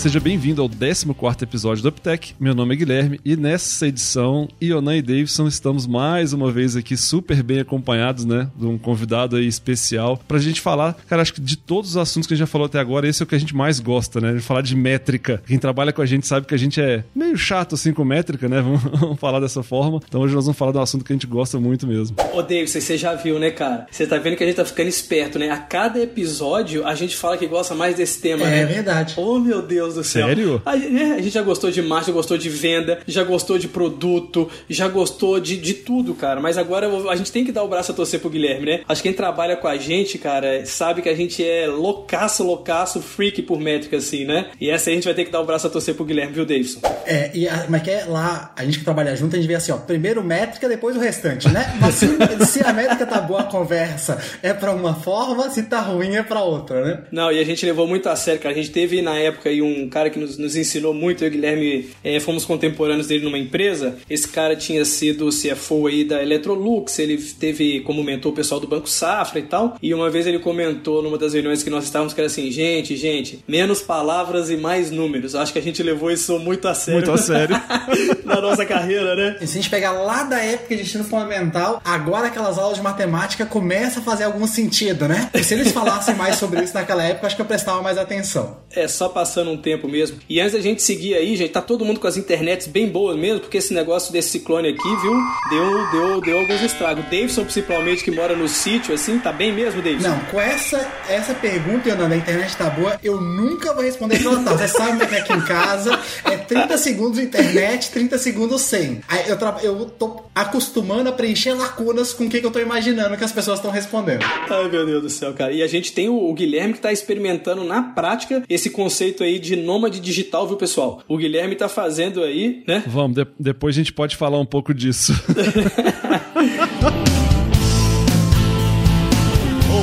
Seja bem-vindo ao 14 episódio do UpTech. Meu nome é Guilherme e nessa edição, Ionan e Davidson estamos mais uma vez aqui super bem acompanhados, né? De um convidado aí especial pra gente falar, cara, acho que de todos os assuntos que a gente já falou até agora, esse é o que a gente mais gosta, né? De falar de métrica. Quem trabalha com a gente sabe que a gente é meio chato assim com métrica, né? Vamos, vamos falar dessa forma. Então hoje nós vamos falar de um assunto que a gente gosta muito mesmo. Ô, Davidson, você já viu, né, cara? Você tá vendo que a gente tá ficando esperto, né? A cada episódio a gente fala que gosta mais desse tema, é, né? É verdade. Oh, meu Deus Deus do céu. Sério? A, é, a gente já gostou de marketing, já gostou de venda, já gostou de produto, já gostou de, de tudo, cara. Mas agora a gente tem que dar o braço a torcer pro Guilherme, né? Acho que quem trabalha com a gente, cara, sabe que a gente é loucaço, loucaço, freak por métrica, assim, né? E essa aí a gente vai ter que dar o braço a torcer pro Guilherme, viu, Davidson? É, e a, mas que é lá, a gente que trabalha junto, a gente vê assim, ó, primeiro métrica, depois o restante, né? Mas se, se a métrica tá boa, a conversa é pra uma forma, se tá ruim é pra outra, né? Não, e a gente levou muito a sério, cara. A gente teve na época aí um cara que nos, nos ensinou muito, eu e o Guilherme é, fomos contemporâneos dele numa empresa. Esse cara tinha sido CFO aí da Electrolux, ele teve como mentor o pessoal do Banco Safra e tal. E uma vez ele comentou numa das reuniões que nós estávamos que era assim: gente, gente, menos palavras e mais números. Acho que a gente levou isso muito a sério. Muito a sério. na nossa carreira, né? E se a gente pegar lá da época de ensino fundamental, agora aquelas aulas de matemática começam a fazer algum sentido, né? E se eles falassem mais sobre isso naquela época, acho que eu prestava mais atenção. É, só passando um tempo mesmo. E antes da gente seguir aí, gente, tá todo mundo com as internets bem boas mesmo, porque esse negócio desse ciclone aqui, viu, deu, deu, deu alguns estragos. Davidson, principalmente, que mora no sítio, assim, tá bem mesmo, Davidson? Não, com essa, essa pergunta, Yonanda, a internet tá boa, eu nunca vou responder que ela tá. Você sabe como é que é aqui em casa, é 30 segundos internet, 30 segundos sem. Aí eu, tra... eu tô acostumando a preencher lacunas com o que, que eu tô imaginando que as pessoas estão respondendo. Ai, meu Deus do céu, cara. E a gente tem o, Guilherme que tá experimentando na prática esse conceito aí de nômade digital, viu, pessoal? O Guilherme tá fazendo aí, né? Vamos, de depois a gente pode falar um pouco disso.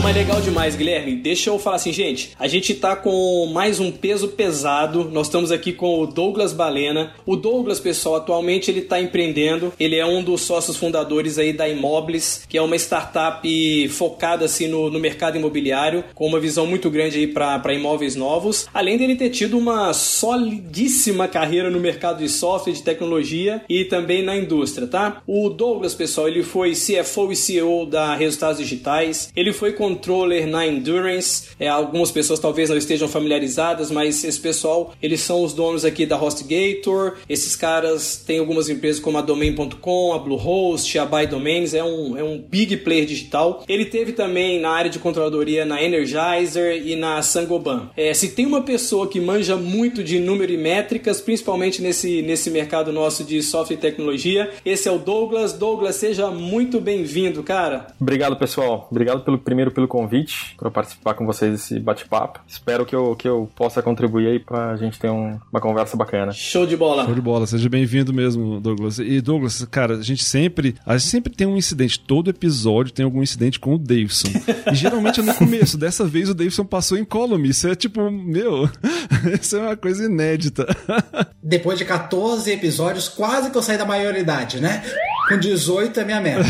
mas legal demais, Guilherme. Deixa eu falar assim, gente. A gente tá com mais um peso pesado. Nós estamos aqui com o Douglas Balena. O Douglas, pessoal, atualmente ele tá empreendendo. Ele é um dos sócios fundadores aí da Imóveis, que é uma startup focada assim no, no mercado imobiliário, com uma visão muito grande aí para imóveis novos. Além dele ter tido uma solidíssima carreira no mercado de software, de tecnologia e também na indústria, tá? O Douglas, pessoal, ele foi CFO e CEO da Resultados Digitais. Ele foi com controller na Endurance. É, algumas pessoas talvez não estejam familiarizadas, mas esse pessoal, eles são os donos aqui da HostGator. Esses caras têm algumas empresas como a Domain.com, a Bluehost, a Buy Domains, é um, é um big player digital. Ele teve também na área de controladoria na Energizer e na Sangoban. É, se tem uma pessoa que manja muito de número e métricas, principalmente nesse, nesse mercado nosso de software e tecnologia, esse é o Douglas. Douglas, seja muito bem-vindo, cara. Obrigado, pessoal. Obrigado pelo primeiro pelo convite para participar com vocês desse bate-papo. Espero que eu, que eu possa contribuir aí para a gente ter um, uma conversa bacana. Show de bola. Show de bola. Seja bem-vindo mesmo, Douglas. E Douglas, cara, a gente sempre, a gente sempre tem um incidente. Todo episódio tem algum incidente com o Davidson. E geralmente é no começo. Dessa vez o Davidson passou em column. Isso é tipo, meu, isso é uma coisa inédita. Depois de 14 episódios, quase que eu saí da maioridade, né? Com 18 é minha meta.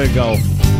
Legal.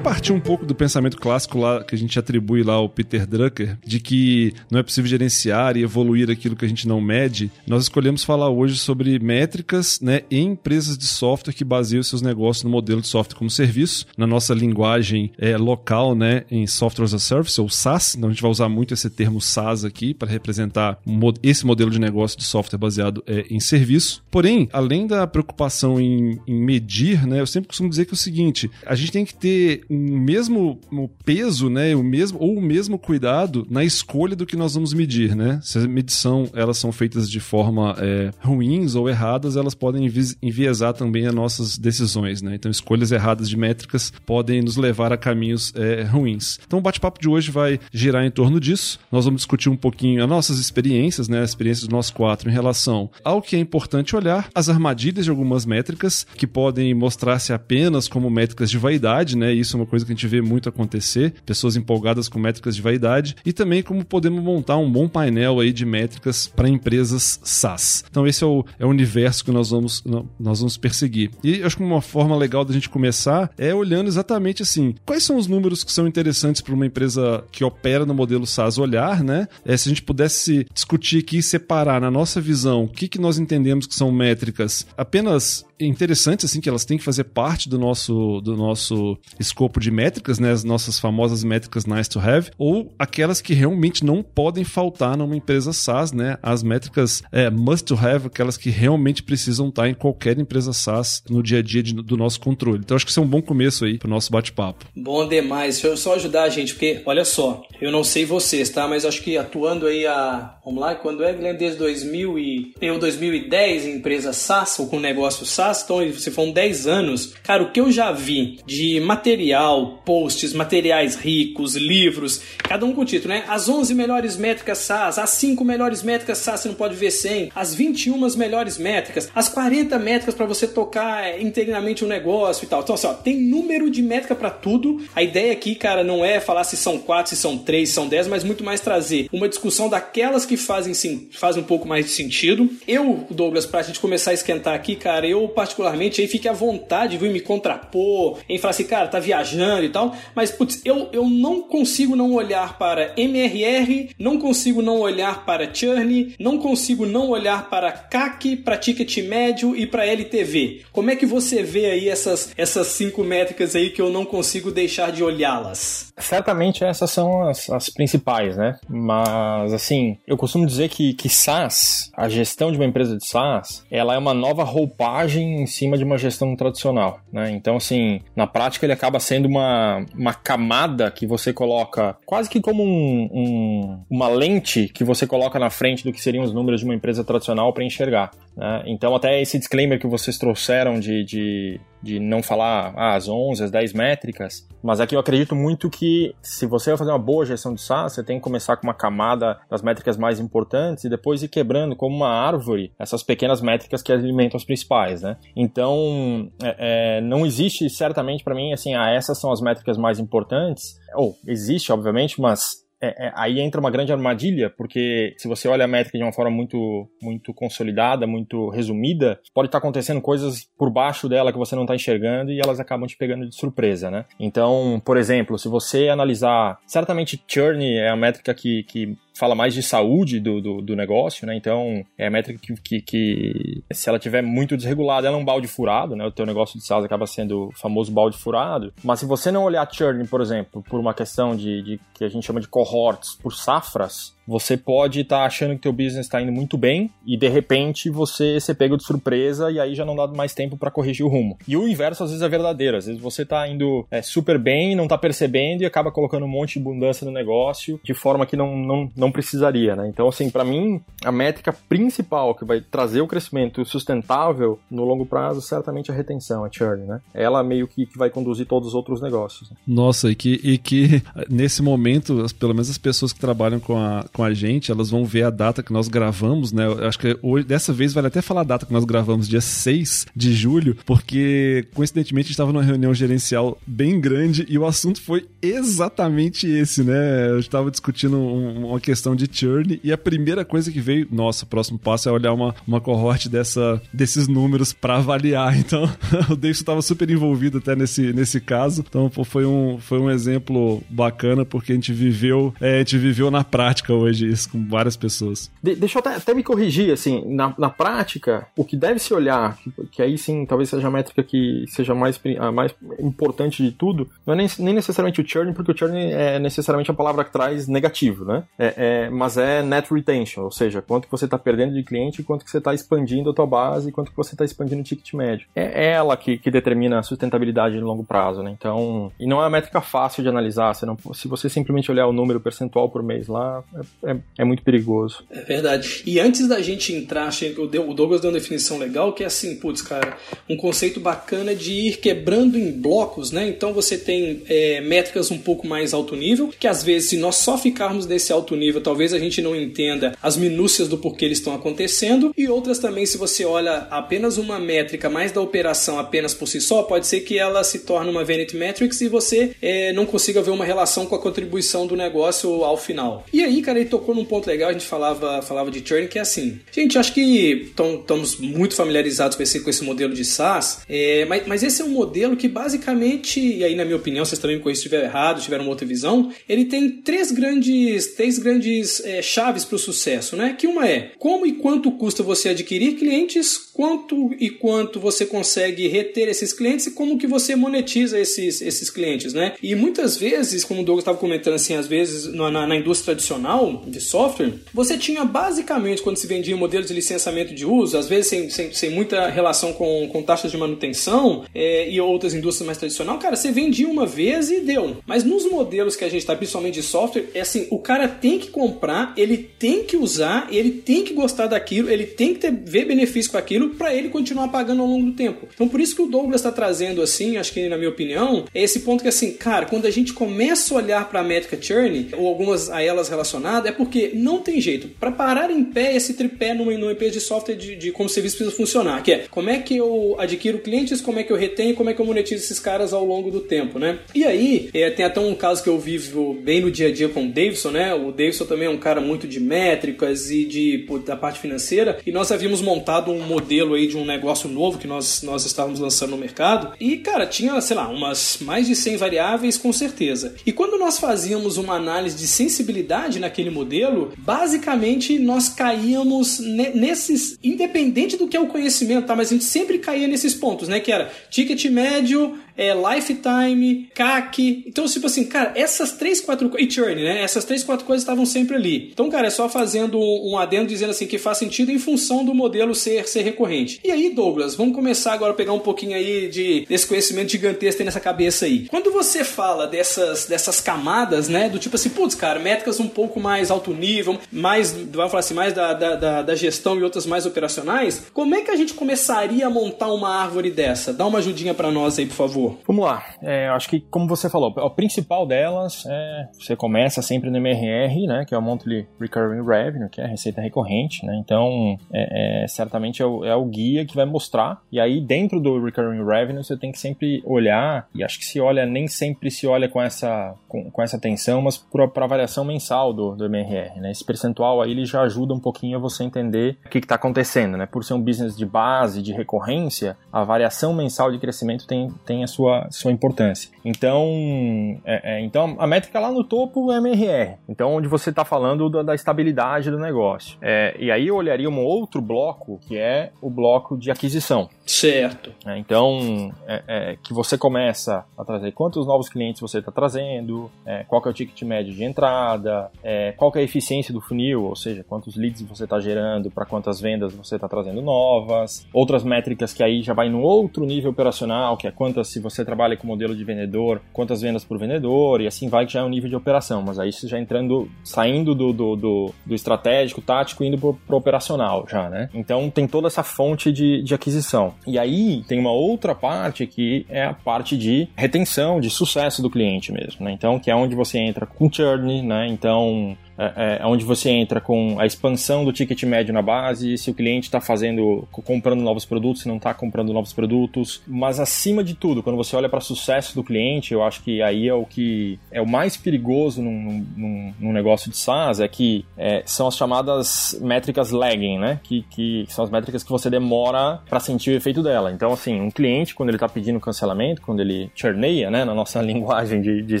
Partir um pouco do pensamento clássico lá que a gente atribui lá ao Peter Drucker, de que não é possível gerenciar e evoluir aquilo que a gente não mede. Nós escolhemos falar hoje sobre métricas, né, em empresas de software que baseiam seus negócios no modelo de software como serviço, na nossa linguagem é, local, né, em Software as a Service ou SaaS. Então a gente vai usar muito esse termo SaaS aqui para representar esse modelo de negócio de software baseado é, em serviço. Porém, além da preocupação em, em medir, né, eu sempre costumo dizer que é o seguinte: a gente tem que ter o mesmo peso, né, o mesmo ou o mesmo cuidado na escolha do que nós vamos medir, né? Se a medição elas são feitas de forma é, ruins ou erradas, elas podem enviesar também as nossas decisões, né? Então escolhas erradas de métricas podem nos levar a caminhos é, ruins. Então o bate-papo de hoje vai girar em torno disso. Nós vamos discutir um pouquinho as nossas experiências, né, as experiências de nós quatro em relação ao que é importante olhar, as armadilhas de algumas métricas que podem mostrar-se apenas como métricas de vaidade, né? Isso é uma coisa que a gente vê muito acontecer, pessoas empolgadas com métricas de vaidade e também como podemos montar um bom painel aí de métricas para empresas SaaS. Então esse é o, é o universo que nós vamos nós vamos perseguir. E acho que uma forma legal da gente começar é olhando exatamente assim, quais são os números que são interessantes para uma empresa que opera no modelo SaaS olhar, né? É, se a gente pudesse discutir aqui e separar na nossa visão o que, que nós entendemos que são métricas apenas interessantes, assim, que elas têm que fazer parte do nosso, do nosso escopo de métricas, né? As nossas famosas métricas nice to have, ou aquelas que realmente não podem faltar numa empresa SaaS, né? As métricas é, must to have, aquelas que realmente precisam estar em qualquer empresa SaaS no dia a dia de, do nosso controle. Então acho que isso é um bom começo aí pro nosso bate-papo. Bom demais. Deixa eu só ajudar a gente, porque olha só, eu não sei vocês, tá? Mas acho que atuando aí a, vamos lá, quando é, Guilherme, desde 2000 e eu 2010 em empresa SaaS ou com negócio SaaS, estão, se foram 10 anos, cara, o que eu já vi de material, posts, materiais ricos, livros, cada um com título, né? As 11 melhores métricas SaaS, as 5 melhores métricas SaaS você não pode ver sem, as 21 melhores métricas, as 40 métricas para você tocar é, integralmente um negócio e tal. Então, assim, ó, tem número de métrica para tudo. A ideia aqui, cara, não é falar se são 4, se são 3, se são 10, mas muito mais trazer uma discussão daquelas que fazem sim, fazem um pouco mais de sentido. Eu, Douglas, pra gente começar a esquentar aqui, cara, eu particularmente aí fique à vontade, viu, me contrapor, em falar assim, cara, tá viajando e tal, mas putz, eu, eu não consigo não olhar para MRR, não consigo não olhar para churn, não consigo não olhar para CAC, para ticket médio e para LTV. Como é que você vê aí essas, essas cinco métricas aí que eu não consigo deixar de olhá-las? Certamente essas são as, as principais, né? Mas, assim, eu costumo dizer que, que SaaS, a gestão de uma empresa de SaaS, ela é uma nova roupagem em cima de uma gestão tradicional, né? Então, assim, na prática ele acaba sendo uma, uma camada que você coloca quase que como um, um, uma lente que você coloca na frente do que seriam os números de uma empresa tradicional para enxergar. Né? Então, até esse disclaimer que vocês trouxeram de, de, de não falar ah, as 11, as 10 métricas, mas aqui eu acredito muito que se você vai fazer uma boa gestão de SaaS, você tem que começar com uma camada das métricas mais importantes e depois ir quebrando como uma árvore essas pequenas métricas que alimentam as principais, né? Então, é, é, não existe certamente para mim assim, ah, essas são as métricas mais importantes. Ou existe, obviamente, mas é, é, aí entra uma grande armadilha, porque se você olha a métrica de uma forma muito, muito consolidada, muito resumida, pode estar acontecendo coisas por baixo dela que você não está enxergando e elas acabam te pegando de surpresa, né? Então, por exemplo, se você analisar, certamente churn é a métrica que, que fala mais de saúde do, do, do, negócio, né? Então, é a métrica que, que, que, se ela tiver muito desregulada, ela é um balde furado, né? O teu negócio de SaaS acaba sendo o famoso balde furado. Mas se você não olhar churn, por exemplo, por uma questão de, de que a gente chama de cohorts, por safras, você pode estar tá achando que teu business está indo muito bem e de repente você se pega de surpresa e aí já não dá mais tempo para corrigir o rumo. E o inverso às vezes é verdadeiro. Às vezes você está indo é, super bem, não está percebendo e acaba colocando um monte de abundância no negócio de forma que não, não, não precisaria, né? Então, assim, para mim, a métrica principal que vai trazer o crescimento sustentável no longo prazo certamente é a retenção, a churn, né? Ela meio que, que vai conduzir todos os outros negócios. Né? Nossa, e que, e que nesse momento, pelo menos as pessoas que trabalham com a, com a gente, elas vão ver a data que nós gravamos, né? Eu acho que hoje, dessa vez vale até falar a data que nós gravamos, dia 6 de julho, porque coincidentemente estava numa reunião gerencial bem grande e o assunto foi exatamente esse, né? Eu estava discutindo um, uma questão de churn e a primeira coisa que veio, nossa, o próximo passo é olhar uma, uma cohort dessa, desses números para avaliar. Então, o Davidson estava super envolvido até nesse, nesse caso. Então, foi um, foi um exemplo bacana porque a gente viveu, é, a gente viveu na prática hoje hoje isso com várias pessoas. De, deixa eu até, até, me corrigir, assim, na, na prática, o que deve se olhar, que, que, aí sim talvez seja a métrica que seja mais, a mais importante de tudo, não é nem, nem necessariamente o churn, porque o churn é necessariamente a palavra que traz negativo, né? É, é, mas é net retention, ou seja, quanto que você está perdendo de cliente, quanto que você está expandindo a tua base, quanto que você está expandindo o ticket médio. É ela que, que determina a sustentabilidade de longo prazo, né? Então, e não é uma métrica fácil de analisar. Você não, se você simplesmente olhar o número percentual por mês lá, é, é, muito perigoso. É verdade. E antes da gente entrar, o Douglas deu uma definição legal, que é assim, putz, cara, um conceito bacana de ir quebrando em blocos, né? Então você tem é, métricas um pouco mais alto nível, que às vezes, se nós só ficarmos nesse alto nível, talvez a gente não entenda as minúcias do porquê eles estão acontecendo, e outras também, se você olha apenas uma métrica mais da operação apenas por si só, pode ser que ela se torne uma Vanity Metrics e você é, não consiga ver uma relação com a contribuição do negócio ao final. E aí, cara, tocou num ponto legal, a gente falava, falava de churn, que é assim, gente, acho que estamos muito familiarizados com esse, com esse modelo de SaaS, é, mas, mas esse é um modelo que basicamente, e aí na minha opinião, vocês também me conhecem se estiver errado, tiveram uma outra visão, ele tem três grandes, três grandes é, chaves para o sucesso, né? Que uma é como e quanto custa você adquirir clientes, quanto e quanto você consegue reter esses clientes e como que você monetiza esses, esses clientes, né? E muitas vezes, como o Douglas estava comentando assim, às vezes na, na, indústria tradicional de software, você tinha basicamente, quando se vendia modelos de licenciamento de uso, às vezes sem, sem, sem muita relação com, com taxas de manutenção é, e outras indústrias mais tradicionais, cara, você vendia uma vez e deu. Mas nos modelos que a gente está, principalmente de software, é assim, o cara tem que comprar, ele tem que usar, ele tem que gostar daquilo, ele tem que ter, ver benefício com aquilo para ele continuar pagando ao longo do tempo. Então por isso que o Douglas está trazendo assim, acho que na minha opinião, é esse ponto que assim, cara, quando a gente começa a olhar para a métrica churn ou algumas a elas relacionadas, é porque não tem jeito. Para parar em pé esse tripé numa, numa empresa de software de, de como serviço precisa funcionar, que é como é que eu adquiro clientes, como é que eu retenho, como é que eu monetizo esses caras ao longo do tempo, né? E aí, é, tem até um caso que eu vivo bem no dia a dia com o Davidson, né? O Davidson também é um cara muito de métricas e de da parte financeira, e nós havíamos montado um modelo aí de um negócio novo que nós, nós estávamos lançando no mercado. E, cara, tinha, sei lá, umas mais de 100 variáveis com certeza. E quando nós fazíamos uma análise de sensibilidade naquele modelo, basicamente nós caíamos nesses, independente do que é o conhecimento, tá? Mas a gente sempre caía nesses pontos, né? Que era ticket médio, é, lifetime, CAC. Então, tipo assim, cara, essas três, quatro coisas. E churn, né? Essas três, quatro coisas estavam sempre ali. Então, cara, é só fazendo um adendo dizendo assim que faz sentido em função do modelo ser, ser recorrente. E aí, Douglas, vamos começar agora a pegar um pouquinho aí de, desse conhecimento gigantesco nessa cabeça aí. Quando você fala dessas, dessas camadas, né? Do tipo assim, putz, cara, métricas um pouco mais alto nível, mais, vamos falar assim, mais da, da, da, da gestão e outras mais operacionais, como é que a gente começaria a montar uma árvore dessa? Dá uma ajudinha para nós aí, por favor. Vamos lá. É, acho que, como você falou, o principal delas é você começa sempre no MRR, né, que é o Monthly Recurring Revenue, que é a receita recorrente, né? Então, é, é, certamente é o, é o, guia que vai mostrar. E aí, dentro do Recurring Revenue, você tem que sempre olhar, e acho que se olha, nem sempre se olha com essa, com, com essa atenção, mas para a variação mensal do, do MRR, né? Esse percentual aí, ele já ajuda um pouquinho a você entender o que está acontecendo, né? Por ser um business de base, de recorrência, a variação mensal de crescimento tem, tem a sua, sua importância. Então, é, é, então, a métrica lá no topo é MRR. Então, onde você está falando da, da, estabilidade do negócio. É, e aí eu olharia um outro bloco, que é o bloco de aquisição. Certo. É, então, é, é, que você começa a trazer quantos novos clientes você está trazendo, qual é o ticket médio de entrada, qual é a eficiência do funil, ou seja, quantos leads você está gerando, para quantas vendas você está trazendo novas. Outras métricas que aí já vai no outro nível operacional, que é quantas, se você trabalha com modelo de vendedor, quantas vendas por vendedor, e assim vai, que já é um nível de operação. Mas aí você já entrando, saindo do, do, do, do estratégico, tático, indo para o operacional já, né? Então tem toda essa fonte de, de aquisição. E aí tem uma outra parte que é a parte de retenção, de sucesso do cliente mesmo, né? Então, que é onde você entra com churn, né? Então, é, é, onde você entra com a expansão do ticket médio na base, se o cliente está fazendo, comprando novos produtos, se não está comprando novos produtos. Mas acima de tudo, quando você olha para o sucesso do cliente, eu acho que aí é o que é o mais perigoso num, num, num negócio de SaaS, é que é, são as chamadas métricas lagging, né? Que, que são as métricas que você demora para sentir o efeito dela. Então, assim, um cliente, quando ele está pedindo cancelamento, quando ele churneia, né, na nossa linguagem de, de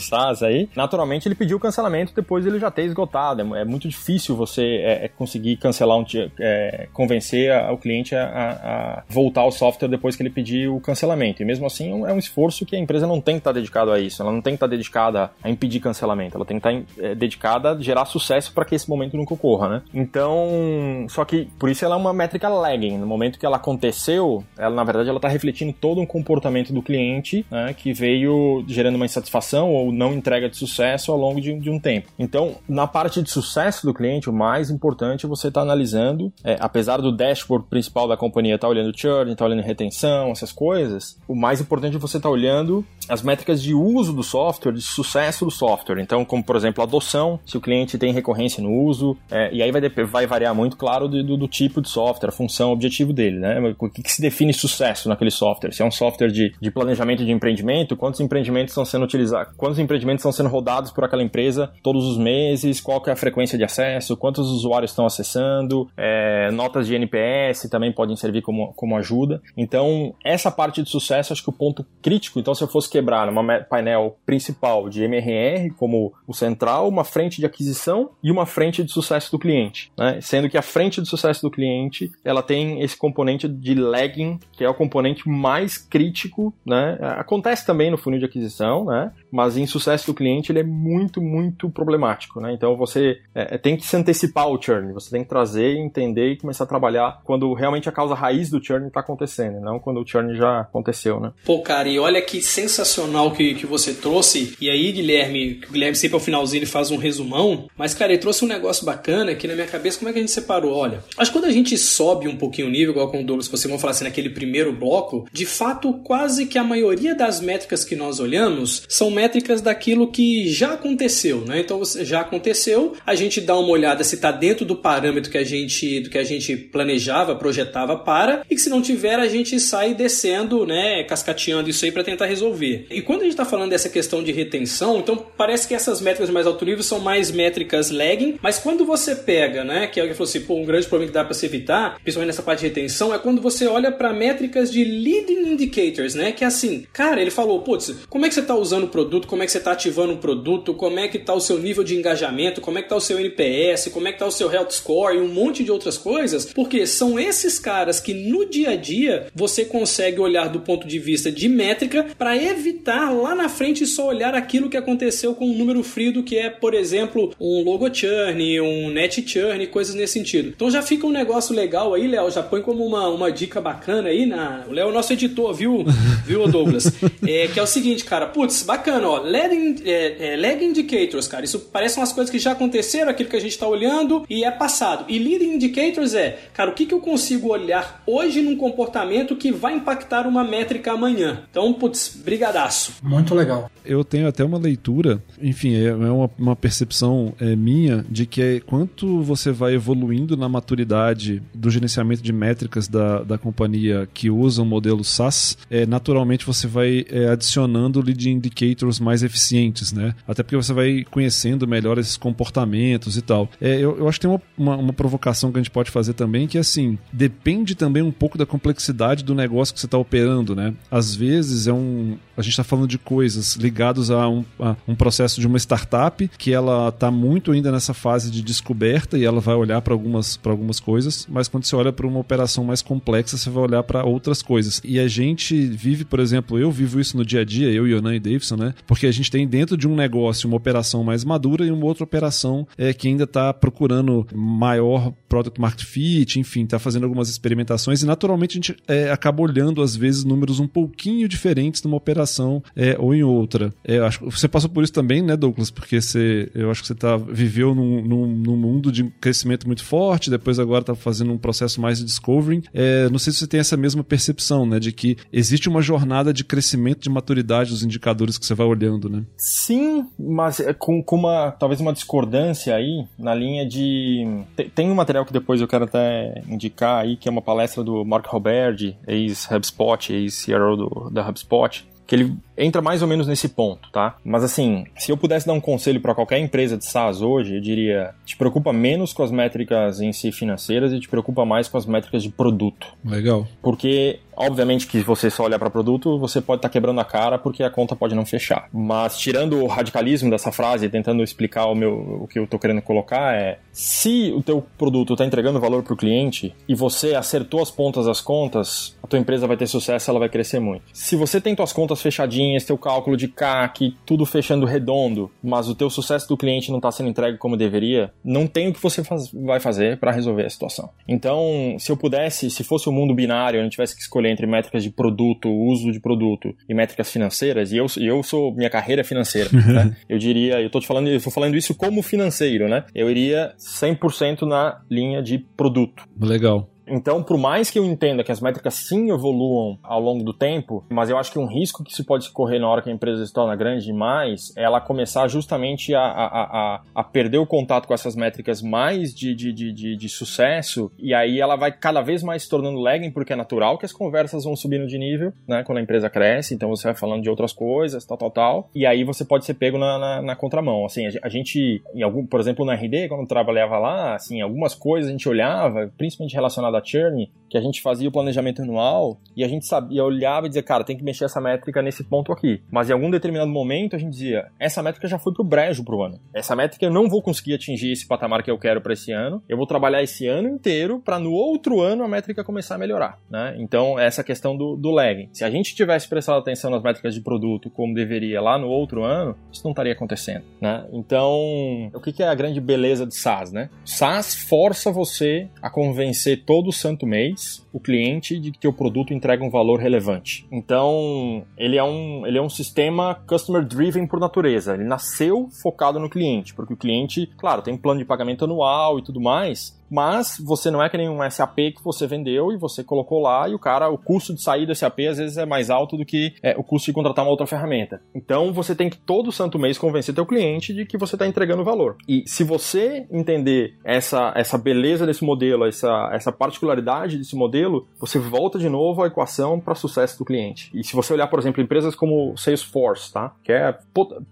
SaaS aí, naturalmente ele pediu cancelamento depois ele já ter esgotado complicado, é, é muito difícil você é, é conseguir cancelar um é, convencer o cliente a, a, voltar ao software depois que ele pedir o cancelamento. E mesmo assim é um esforço que a empresa não tem que estar dedicado a isso, ela não tem que estar dedicada a impedir cancelamento, ela tem que estar dedicada a gerar sucesso para que esse momento nunca ocorra, né? Então, só que por isso ela é uma métrica lagging. No momento que ela aconteceu, ela na verdade ela está refletindo todo um comportamento do cliente né, que veio gerando uma insatisfação ou não entrega de sucesso ao longo de, de um tempo. Então, na parte de sucesso do cliente, o mais importante é você estar tá analisando, é, apesar do dashboard principal da companhia estar tá olhando churn, estar tá olhando retenção, essas coisas, o mais importante é você estar tá olhando as métricas de uso do software, de sucesso do software. Então, como por exemplo, adoção, se o cliente tem recorrência no uso, é, e aí vai, vai variar muito, claro, do, do, tipo de software, a função, o objetivo dele, né? O que, que, se define sucesso naquele software? Se é um software de, de planejamento de empreendimento, quantos empreendimentos estão sendo utilizados, quantos empreendimentos estão sendo rodados por aquela empresa todos os meses, qual que é a frequência de acesso, quantos usuários estão acessando, é, notas de NPS também podem servir como, como ajuda. Então, essa parte de sucesso, acho que o ponto crítico, então se eu fosse quebrar numa painel principal de MRR, como o central, uma frente de aquisição e uma frente de sucesso do cliente, né? Sendo que a frente de sucesso do cliente, ela tem esse componente de lagging, que é o componente mais crítico, né? Acontece também no funil de aquisição, né? Mas em sucesso do cliente ele é muito, muito problemático, né? Então você é, tem que se antecipar ao churn, você tem que trazer, entender e começar a trabalhar quando realmente a causa raiz do churn está acontecendo, não quando o churn já aconteceu, né? Pô, cara, e olha que sensacional que, que você trouxe. E aí, Guilherme, o Guilherme sempre ao finalzinho ele faz um resumão, mas, cara, ele trouxe um negócio bacana que na minha cabeça, como é que a gente separou? Olha, acho que quando a gente sobe um pouquinho o nível, igual com o Douglas, você vão falar assim, naquele primeiro bloco, de fato, quase que a maioria das métricas que nós olhamos são métricas daquilo que já aconteceu, né? Então, já aconteceu, a gente dá uma olhada se está dentro do parâmetro que a gente, do que a gente planejava, projetava para, e que se não tiver, a gente sai descendo, né, cascateando isso aí para tentar resolver. E quando a gente está falando dessa questão de retenção, então parece que essas métricas mais alto nível são mais métricas lagging, mas quando você pega, né, que é o que falou assim, pô, um grande problema que dá para se evitar, principalmente nessa parte de retenção, é quando você olha para métricas de leading indicators, né, que é assim, cara, ele falou, putz, como é que você está usando o produto, como é que você está ativando o produto, como é que está o seu nível de engajamento, como é que está o seu NPS, como é que está o seu health score e um monte de outras coisas, porque são esses caras que no dia a dia você consegue olhar do ponto de vista de métrica para evitar lá na frente só olhar aquilo que aconteceu com um número frio do que é, por exemplo, um logo churn, um net churn, coisas nesse sentido. Então já fica um negócio legal aí, Léo, já põe como uma, uma dica bacana aí na. O Léo é o nosso editor, viu, viu, Douglas? é, que é o seguinte, cara, putz, bacana, ó, lag, é, é, lag indicators, cara, isso parece umas coisas que já aconteceram, aquilo que a gente está olhando e é passado. E leading indicators é, cara, o que, que eu consigo olhar hoje num comportamento que vai impactar uma métrica amanhã? Então, putz, brigadaço. Muito legal. Eu tenho até uma leitura, enfim, é, é uma, uma percepção é, minha de que é quanto você vai evoluindo na maturidade do gerenciamento de métricas da, da companhia que usa o modelo SaaS, é, naturalmente você vai é, adicionando lead indicators mais eficientes, né? Até porque você vai conhecendo melhor esses comportamentos e tal. É, eu, eu acho que tem uma, uma, uma provocação que a gente pode fazer também, que assim, depende também um pouco da complexidade do negócio que você está operando, né? Às vezes é um. A gente está falando de coisas ligadas a um, a um processo de uma startup que ela está muito ainda nessa fase de descoberta e ela vai olhar para algumas, algumas coisas, mas quando você olha para uma operação mais complexa, você vai olhar para outras coisas. E a gente vive, por exemplo, eu vivo isso no dia a dia, eu, Yonan e Davidson, né? Porque a gente tem dentro de um negócio uma operação mais madura e uma outra operação é, que ainda está procurando maior product market fit, enfim, está fazendo algumas experimentações e naturalmente a gente é, acaba olhando às vezes números um pouquinho diferentes numa operação é, ou em outra. É, acho você passou por isso também, né, Douglas? Porque você, eu acho que você tá, viveu num, num, num mundo de crescimento muito forte, depois agora está fazendo um processo mais de discovering. É, não sei se você tem essa mesma percepção, né, de que existe uma jornada de crescimento, de maturidade dos indicadores que você vai olhando, né? Sim, mas é com, com uma talvez uma discordância aí na linha de tem um material que depois eu quero até indicar aí que é uma palestra do Mark Roberge, ex HubSpot, ex CRO do, da HubSpot, que ele entra mais ou menos nesse ponto, tá? Mas assim, se eu pudesse dar um conselho para qualquer empresa de SaaS hoje, eu diria: te preocupa menos com as métricas em si financeiras e te preocupa mais com as métricas de produto. Legal. Porque Obviamente que você só olhar para produto, você pode estar tá quebrando a cara porque a conta pode não fechar. Mas tirando o radicalismo dessa frase, tentando explicar o meu o que eu estou querendo colocar é, se o teu produto está entregando valor para o cliente e você acertou as pontas das contas, a tua empresa vai ter sucesso, ela vai crescer muito. Se você tem tuas contas fechadinhas, teu cálculo de CAC, tudo fechando redondo, mas o teu sucesso do cliente não está sendo entregue como deveria, não tem o que você faz, vai fazer para resolver a situação. Então, se eu pudesse, se fosse o um mundo binário, eu não tivesse que escolher entre métricas de produto, uso de produto e métricas financeiras, e eu, eu sou, minha carreira é financeira, né? Eu diria, eu tô te falando, eu tô falando isso como financeiro, né? Eu iria 100% na linha de produto. Legal. Então, por mais que eu entenda que as métricas sim evoluam ao longo do tempo, mas eu acho que um risco que se pode correr na hora que a empresa se torna grande demais é ela começar justamente a, a, a, a perder o contato com essas métricas mais de, de, de, de, de sucesso, e aí ela vai cada vez mais se tornando lagging, porque é natural que as conversas vão subindo de nível, né, quando a empresa cresce, então você vai falando de outras coisas, tal, tal, tal, e aí você pode ser pego na, na, na contramão. Assim, a gente, em algum, por exemplo, na RD, quando trabalhava lá, assim, algumas coisas a gente olhava, principalmente relacionadas churn, que a gente fazia o planejamento anual e a gente sabia, olhava e dizia, cara, tem que mexer essa métrica nesse ponto aqui. Mas em algum determinado momento a gente dizia, essa métrica já foi pro brejo pro ano. Essa métrica eu não vou conseguir atingir esse patamar que eu quero para esse ano. Eu vou trabalhar esse ano inteiro para no outro ano a métrica começar a melhorar, né? Então, essa questão do, do lagging. Se a gente tivesse prestado atenção nas métricas de produto como deveria lá no outro ano, isso não estaria acontecendo, né? Então, o que, que é a grande beleza de SaaS, né? SaaS força você a convencer todo santo mês o cliente de que o produto entrega um valor relevante. Então, ele é um, ele é um sistema customer driven por natureza. Ele nasceu focado no cliente, porque o cliente, claro, tem um plano de pagamento anual e tudo mais, mas você não é que nem um SAP que você vendeu e você colocou lá e o cara, o custo de sair do SAP às vezes é mais alto do que é, o custo de contratar uma outra ferramenta. Então você tem que todo santo mês convencer teu cliente de que você está entregando valor. E se você entender essa, essa beleza desse modelo, essa, essa particularidade desse modelo, você volta de novo à equação para sucesso do cliente. E se você olhar, por exemplo, empresas como Salesforce, tá? Que é,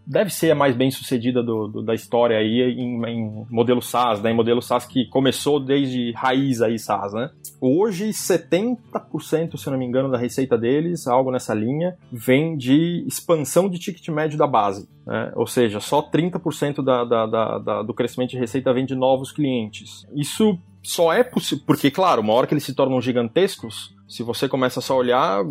deve ser a mais bem sucedida do, do, da história aí em, em modelo SaaS, né? Em modelo SaaS que começou desde raiz aí SaaS, né? Hoje, 70%, se não me engano, da receita deles, algo nessa linha, vem de expansão de ticket médio da base. Né? Ou seja, só 30% da, da, da, da, do crescimento de receita vem de novos clientes. Isso só é possível, porque, claro, uma hora que eles se tornam gigantescos, se você começa só a olhar,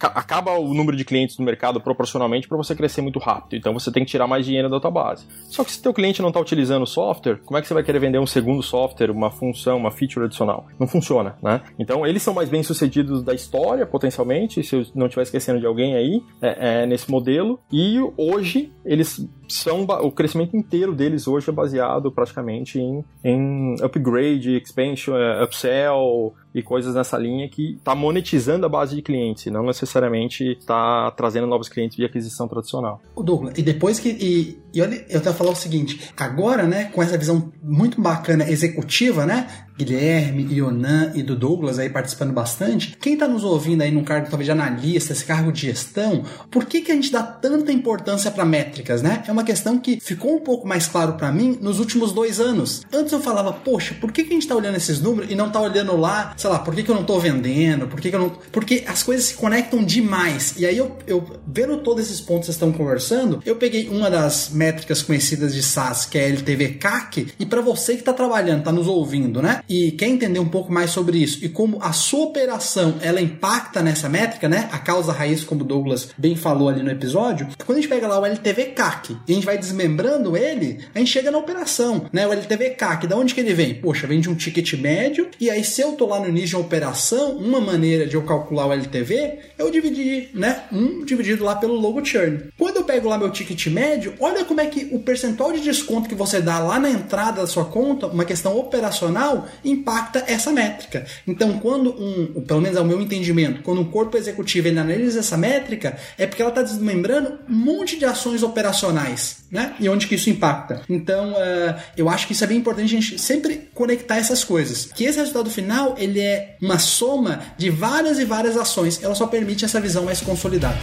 acaba o número de clientes no mercado proporcionalmente para você crescer muito rápido. Então você tem que tirar mais dinheiro da tua base. Só que se teu cliente não está utilizando o software, como é que você vai querer vender um segundo software, uma função, uma feature adicional? Não funciona, né? Então eles são mais bem sucedidos da história, potencialmente, se eu não estiver esquecendo de alguém aí, é, é, nesse modelo. E hoje eles são o crescimento inteiro deles hoje é baseado praticamente em, em upgrade, expansion, é, upsell, e coisas nessa linha que está monetizando a base de clientes, não necessariamente está trazendo novos clientes de aquisição tradicional. O Douglas, e depois que. E, e olha, eu até falar o seguinte: agora, né, com essa visão muito bacana executiva, né? Guilherme, Ionan e do Douglas aí participando bastante. Quem está nos ouvindo aí num cargo talvez de analista, esse cargo de gestão, por que, que a gente dá tanta importância para métricas, né? É uma questão que ficou um pouco mais claro para mim nos últimos dois anos. Antes eu falava, poxa, por que, que a gente está olhando esses números e não está olhando lá, sei lá, por que, que eu não estou vendendo? Por que, que eu não. Porque as coisas se conectam demais. E aí eu, eu vendo todos esses pontos que vocês estão conversando, eu peguei uma das métricas conhecidas de SaaS, que é LTV CAC, e para você que está trabalhando, está nos ouvindo, né? E quer entender um pouco mais sobre isso e como a sua operação ela impacta nessa métrica, né? A causa raiz, como o Douglas bem falou ali no episódio, quando a gente pega lá o LTV CAC e a gente vai desmembrando ele, a gente chega na operação, né? O LTV CAC, da onde que ele vem? Poxa, vem de um ticket médio e aí se eu tô lá no início de uma operação, uma maneira de eu calcular o LTV eu dividir, né? Um dividido lá pelo logo churn. Quando eu pego lá meu ticket médio, olha como é que o percentual de desconto que você dá lá na entrada da sua conta, uma questão operacional, impacta essa métrica. Então, quando um, pelo menos ao meu entendimento, quando um corpo executivo ele analisa essa métrica, é porque ela está desmembrando um monte de ações operacionais, né? E onde que isso impacta. Então, uh, eu acho que isso é bem importante a gente sempre conectar essas coisas. Que esse resultado final, ele é uma soma de várias e várias ações. Ela só permite essa visão mais consolidada.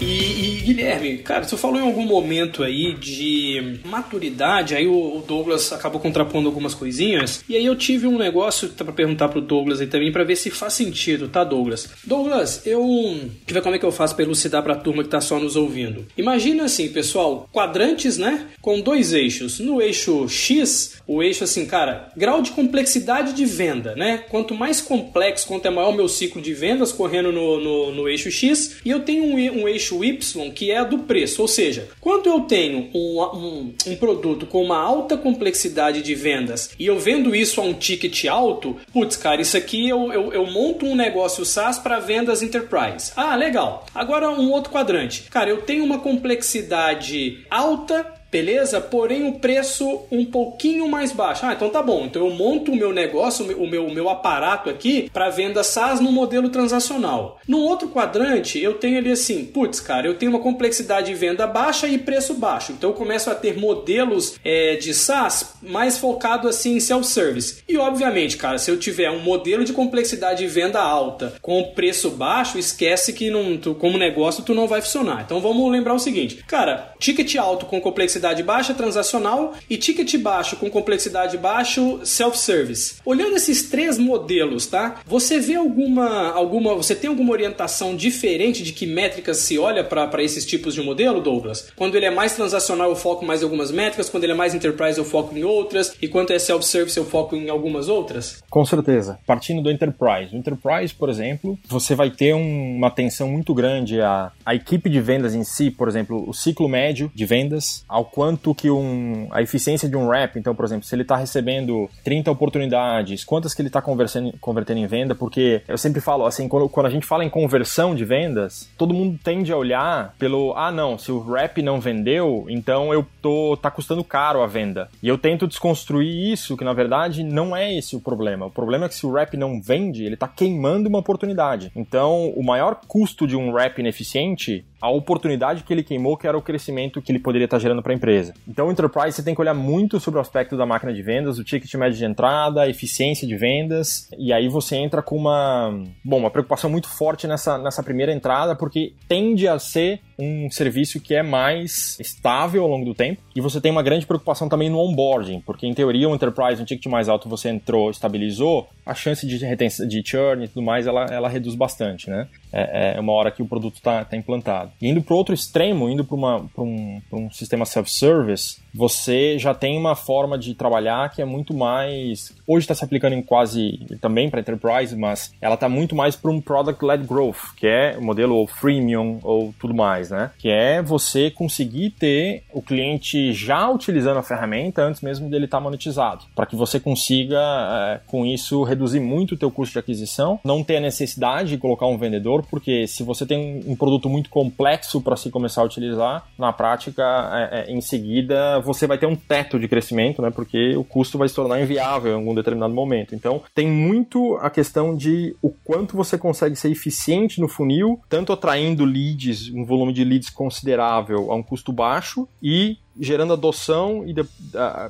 E, e, Guilherme, cara, você falou em algum momento aí de maturidade, aí o, Douglas acabou contrapondo algumas coisinhas, e aí eu tive um negócio para perguntar pro Douglas aí também para ver se faz sentido, tá, Douglas? Douglas, eu. Deixa eu ver como é que eu faço pra elucidar pra turma que tá só nos ouvindo. Imagina assim, pessoal, quadrantes, né? Com dois eixos. No eixo X, o eixo assim, cara, grau de complexidade de venda, né? Quanto mais complexo, quanto é maior o meu ciclo de vendas correndo no, no, no eixo X, e eu tenho um, um, eixo Y que é a do preço, ou seja, quando eu tenho um, um, um produto com uma alta complexidade de vendas e eu vendo isso a um ticket alto, putz, cara, isso aqui eu, eu, eu monto um negócio SaaS para vendas enterprise. Ah, legal. Agora um outro quadrante. Cara, eu tenho uma complexidade alta beleza? Porém o preço um pouquinho mais baixo. Ah, então tá bom. Então eu monto o meu negócio, o meu, o meu aparato aqui para venda SaaS no modelo transacional. No outro quadrante, eu tenho ali assim, putz, cara, eu tenho uma complexidade de venda baixa e preço baixo. Então eu começo a ter modelos é, de SaaS mais focado assim em self-service. E obviamente, cara, se eu tiver um modelo de complexidade de venda alta com preço baixo, esquece que não, tu, como negócio tu não vai funcionar. Então vamos lembrar o seguinte, cara, ticket alto com complexidade complexidade baixa, transacional, e ticket baixo com complexidade baixo, self-service. Olhando esses três modelos, tá? Você vê alguma, alguma, você tem alguma orientação diferente de que métricas se olha para esses tipos de modelo, Douglas? Quando ele é mais transacional, eu foco mais em algumas métricas, quando ele é mais enterprise, eu foco em outras, e quando é self-service, eu foco em algumas outras? Com certeza. Partindo do enterprise. O enterprise, por exemplo, você vai ter um, uma atenção muito grande à, à equipe de vendas em si, por exemplo, o ciclo médio de vendas, ao quanto que um, a eficiência de um rep, então, por exemplo, se ele está recebendo 30 oportunidades, quantas que ele está convertendo em venda, porque eu sempre falo, assim, quando, quando a gente fala em conversão de vendas, todo mundo tende a olhar pelo, ah, não, se o rep não vendeu, então eu tô, tá custando caro a venda. E eu tento desconstruir isso, que na verdade não é esse o problema. O problema é que se o rep não vende, ele está queimando uma oportunidade. Então, o maior custo de um rep ineficiente a oportunidade que ele queimou, que era o crescimento que ele poderia estar gerando para empresa. Então, o enterprise você tem que olhar muito sobre o aspecto da máquina de vendas, o ticket médio de entrada, a eficiência de vendas, e aí você entra com uma, bom, uma preocupação muito forte nessa, nessa primeira entrada, porque tende a ser um serviço que é mais estável ao longo do tempo, e você tem uma grande preocupação também no onboarding, porque em teoria o enterprise, um ticket mais alto, você entrou, estabilizou, a chance de retenção, de churn e tudo mais, ela, ela reduz bastante, né? É, é uma hora que o produto está tá implantado. E indo para outro extremo, indo para um, um sistema self-service, você já tem uma forma de trabalhar que é muito mais. Hoje está se aplicando em quase também para enterprise, mas ela está muito mais para um product-led growth, que é o modelo ou freemium ou tudo mais, né? Que é você conseguir ter o cliente já utilizando a ferramenta antes mesmo dele estar tá monetizado, para que você consiga é, com isso reduzir muito o teu custo de aquisição, não ter a necessidade de colocar um vendedor, porque se você tem um produto muito complexo para se começar a utilizar, na prática, é, é, em seguida você vai ter um teto de crescimento, né? Porque o custo vai se tornar inviável em algum determinado momento. Então, tem muito a questão de o quanto você consegue ser eficiente no funil, tanto atraindo leads, um volume de leads considerável a um custo baixo e gerando adoção e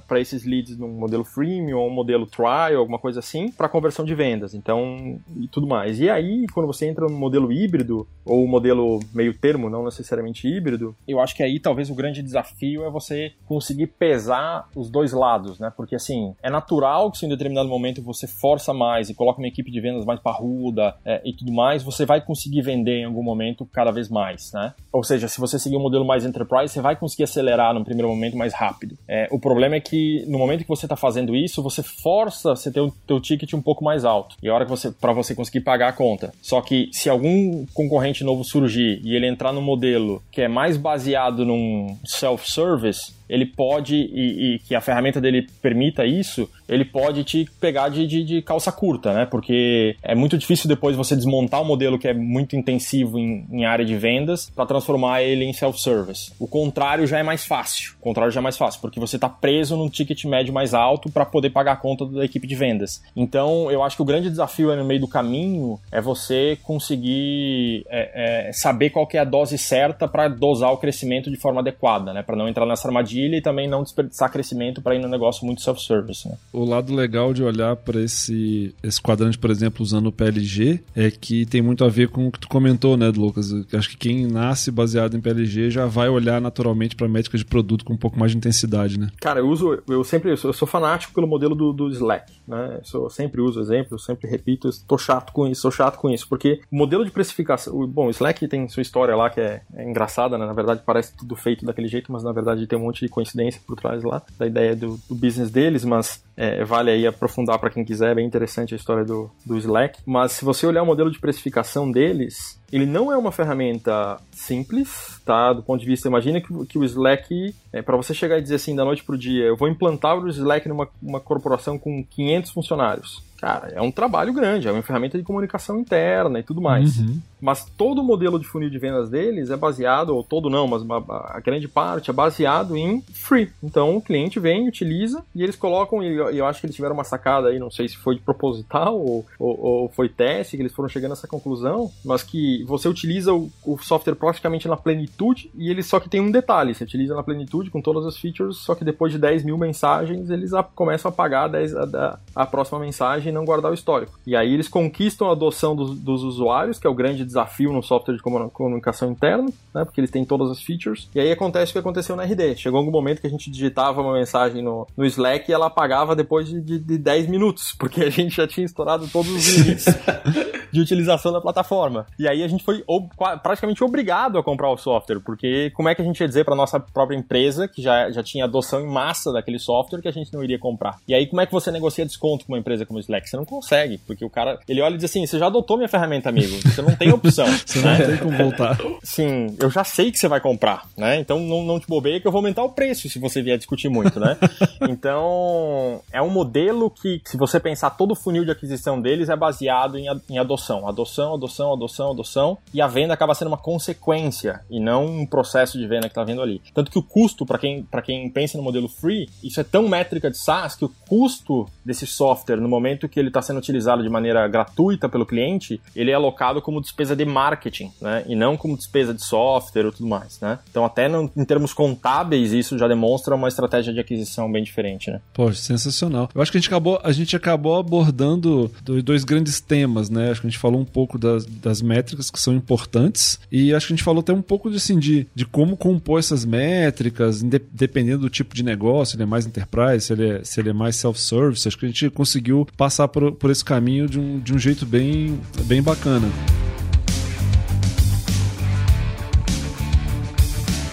para esses leads num modelo freemium ou um modelo trial, alguma coisa assim, para conversão de vendas. Então, e tudo mais. E aí, quando você entra no modelo híbrido ou modelo meio termo, não necessariamente híbrido, eu acho que aí talvez o grande desafio é você conseguir pesar os dois lados, né? Porque assim, é natural que se em determinado momento você força mais e coloca uma equipe de vendas mais parruda é, e tudo mais, você vai conseguir vender em algum momento cada vez mais, né? Ou seja, se você seguir um modelo mais enterprise, você vai conseguir acelerar no primeiro primeiro momento mais rápido. É, o problema é que no momento que você está fazendo isso, você força você ter o teu ticket um pouco mais alto. E a hora que você para você conseguir pagar a conta. Só que se algum concorrente novo surgir e ele entrar no modelo que é mais baseado num self-service, ele pode, e, e, que a ferramenta dele permita isso, ele pode te pegar de, de, de, calça curta, né? Porque é muito difícil depois você desmontar um modelo que é muito intensivo em, em área de vendas para transformar ele em self-service. O contrário já é mais fácil. O contrário já é mais fácil, porque você está preso num ticket médio mais alto para poder pagar a conta da equipe de vendas. Então, eu acho que o grande desafio no meio do caminho é você conseguir é, é, saber qual é a dose certa para dosar o crescimento de forma adequada, né? Para não entrar nessa armadilha armadilha e também não desperdiçar crescimento para ir no negócio muito self-service. Né? O lado legal de olhar para esse, esse quadrante, por exemplo, usando o PLG, é que tem muito a ver com o que tu comentou, né, Lucas? Acho que quem nasce baseado em PLG já vai olhar naturalmente para métrica de produto com um pouco mais de intensidade, né? Cara, eu uso, eu sempre, eu sou, eu sou fanático pelo modelo do, do Slack, né? Eu sempre uso exemplos, sempre repito, estou chato com isso, sou chato com isso, porque o modelo de precificação, bom, o Slack tem sua história lá que é, é engraçada, né? Na verdade parece tudo feito daquele jeito, mas na verdade tem um monte de coincidência por trás lá, da ideia do, do business deles, mas é, vale aí aprofundar para quem quiser, é bem interessante a história do, do Slack. Mas se você olhar o modelo de precificação deles, ele não é uma ferramenta simples, tá? Do ponto de vista, imagina que, que o Slack, é, para você chegar e dizer assim, da noite pro dia, eu vou implantar o Slack numa uma corporação com 500 funcionários. Cara, é um trabalho grande, é uma ferramenta de comunicação interna e tudo mais. Uhum. Mas todo o modelo de funil de vendas deles é baseado, ou todo não, mas uma, a grande parte é baseado em free. Então o cliente vem, utiliza e eles colocam, e eu, eu acho que eles tiveram uma sacada aí, não sei se foi de proposital ou, ou, ou, foi teste, que eles foram chegando a essa conclusão, mas que você utiliza o, o, software praticamente na plenitude e ele só que tem um detalhe, você utiliza na plenitude com todas as features, só que depois de 10 mil mensagens eles a, começam a pagar a, 10, a, a próxima mensagem e não guardar o histórico. E aí eles conquistam a adoção dos, dos usuários, que é o grande desafio no software de comunicação interna, né, porque eles têm todas as features. E aí acontece o que aconteceu na RD. Chegou algum momento que a gente digitava uma mensagem no, no Slack e ela apagava depois de, de, de 10 minutos, porque a gente já tinha estourado todos os limites de utilização da plataforma. E aí a gente foi ob praticamente obrigado a comprar o software, porque como é que a gente ia dizer para nossa própria empresa, que já, já tinha adoção em massa daquele software, que a gente não iria comprar? E aí como é que você negocia desconto com uma empresa como o Slack? Você não consegue, porque o cara, ele olha e diz assim, você já adotou minha ferramenta, amigo. Você não tem opção. você né? não tem como voltar. Sim, eu já sei que você vai comprar, né? Então não, não te bobeia que eu vou aumentar o preço se você vier discutir muito, né? então, é um modelo que, se você pensar todo o funil de aquisição deles, é baseado em, em adoção. Adoção, adoção, adoção, adoção. E a venda acaba sendo uma consequência e não um processo de venda que está vendo ali. Tanto que o custo, para quem, quem pensa no modelo free, isso é tão métrica de SaaS que o custo desse software no momento que ele está sendo utilizado de maneira gratuita pelo cliente, ele é alocado como despesa de marketing, né? E não como despesa de software ou tudo mais, né? Então, até no, em termos contábeis, isso já demonstra uma estratégia de aquisição bem diferente, né? Poxa, sensacional. Eu acho que a gente acabou, a gente acabou abordando dois grandes temas, né? Acho que a gente falou um pouco das, das métricas que são importantes e acho que a gente falou até um pouco de, assim, de, de como compor essas métricas, dependendo do tipo de negócio, se ele é mais enterprise, se ele é, se ele é mais self-service. Acho que a gente conseguiu passar por, por esse caminho de um, de um jeito bem, bem bacana.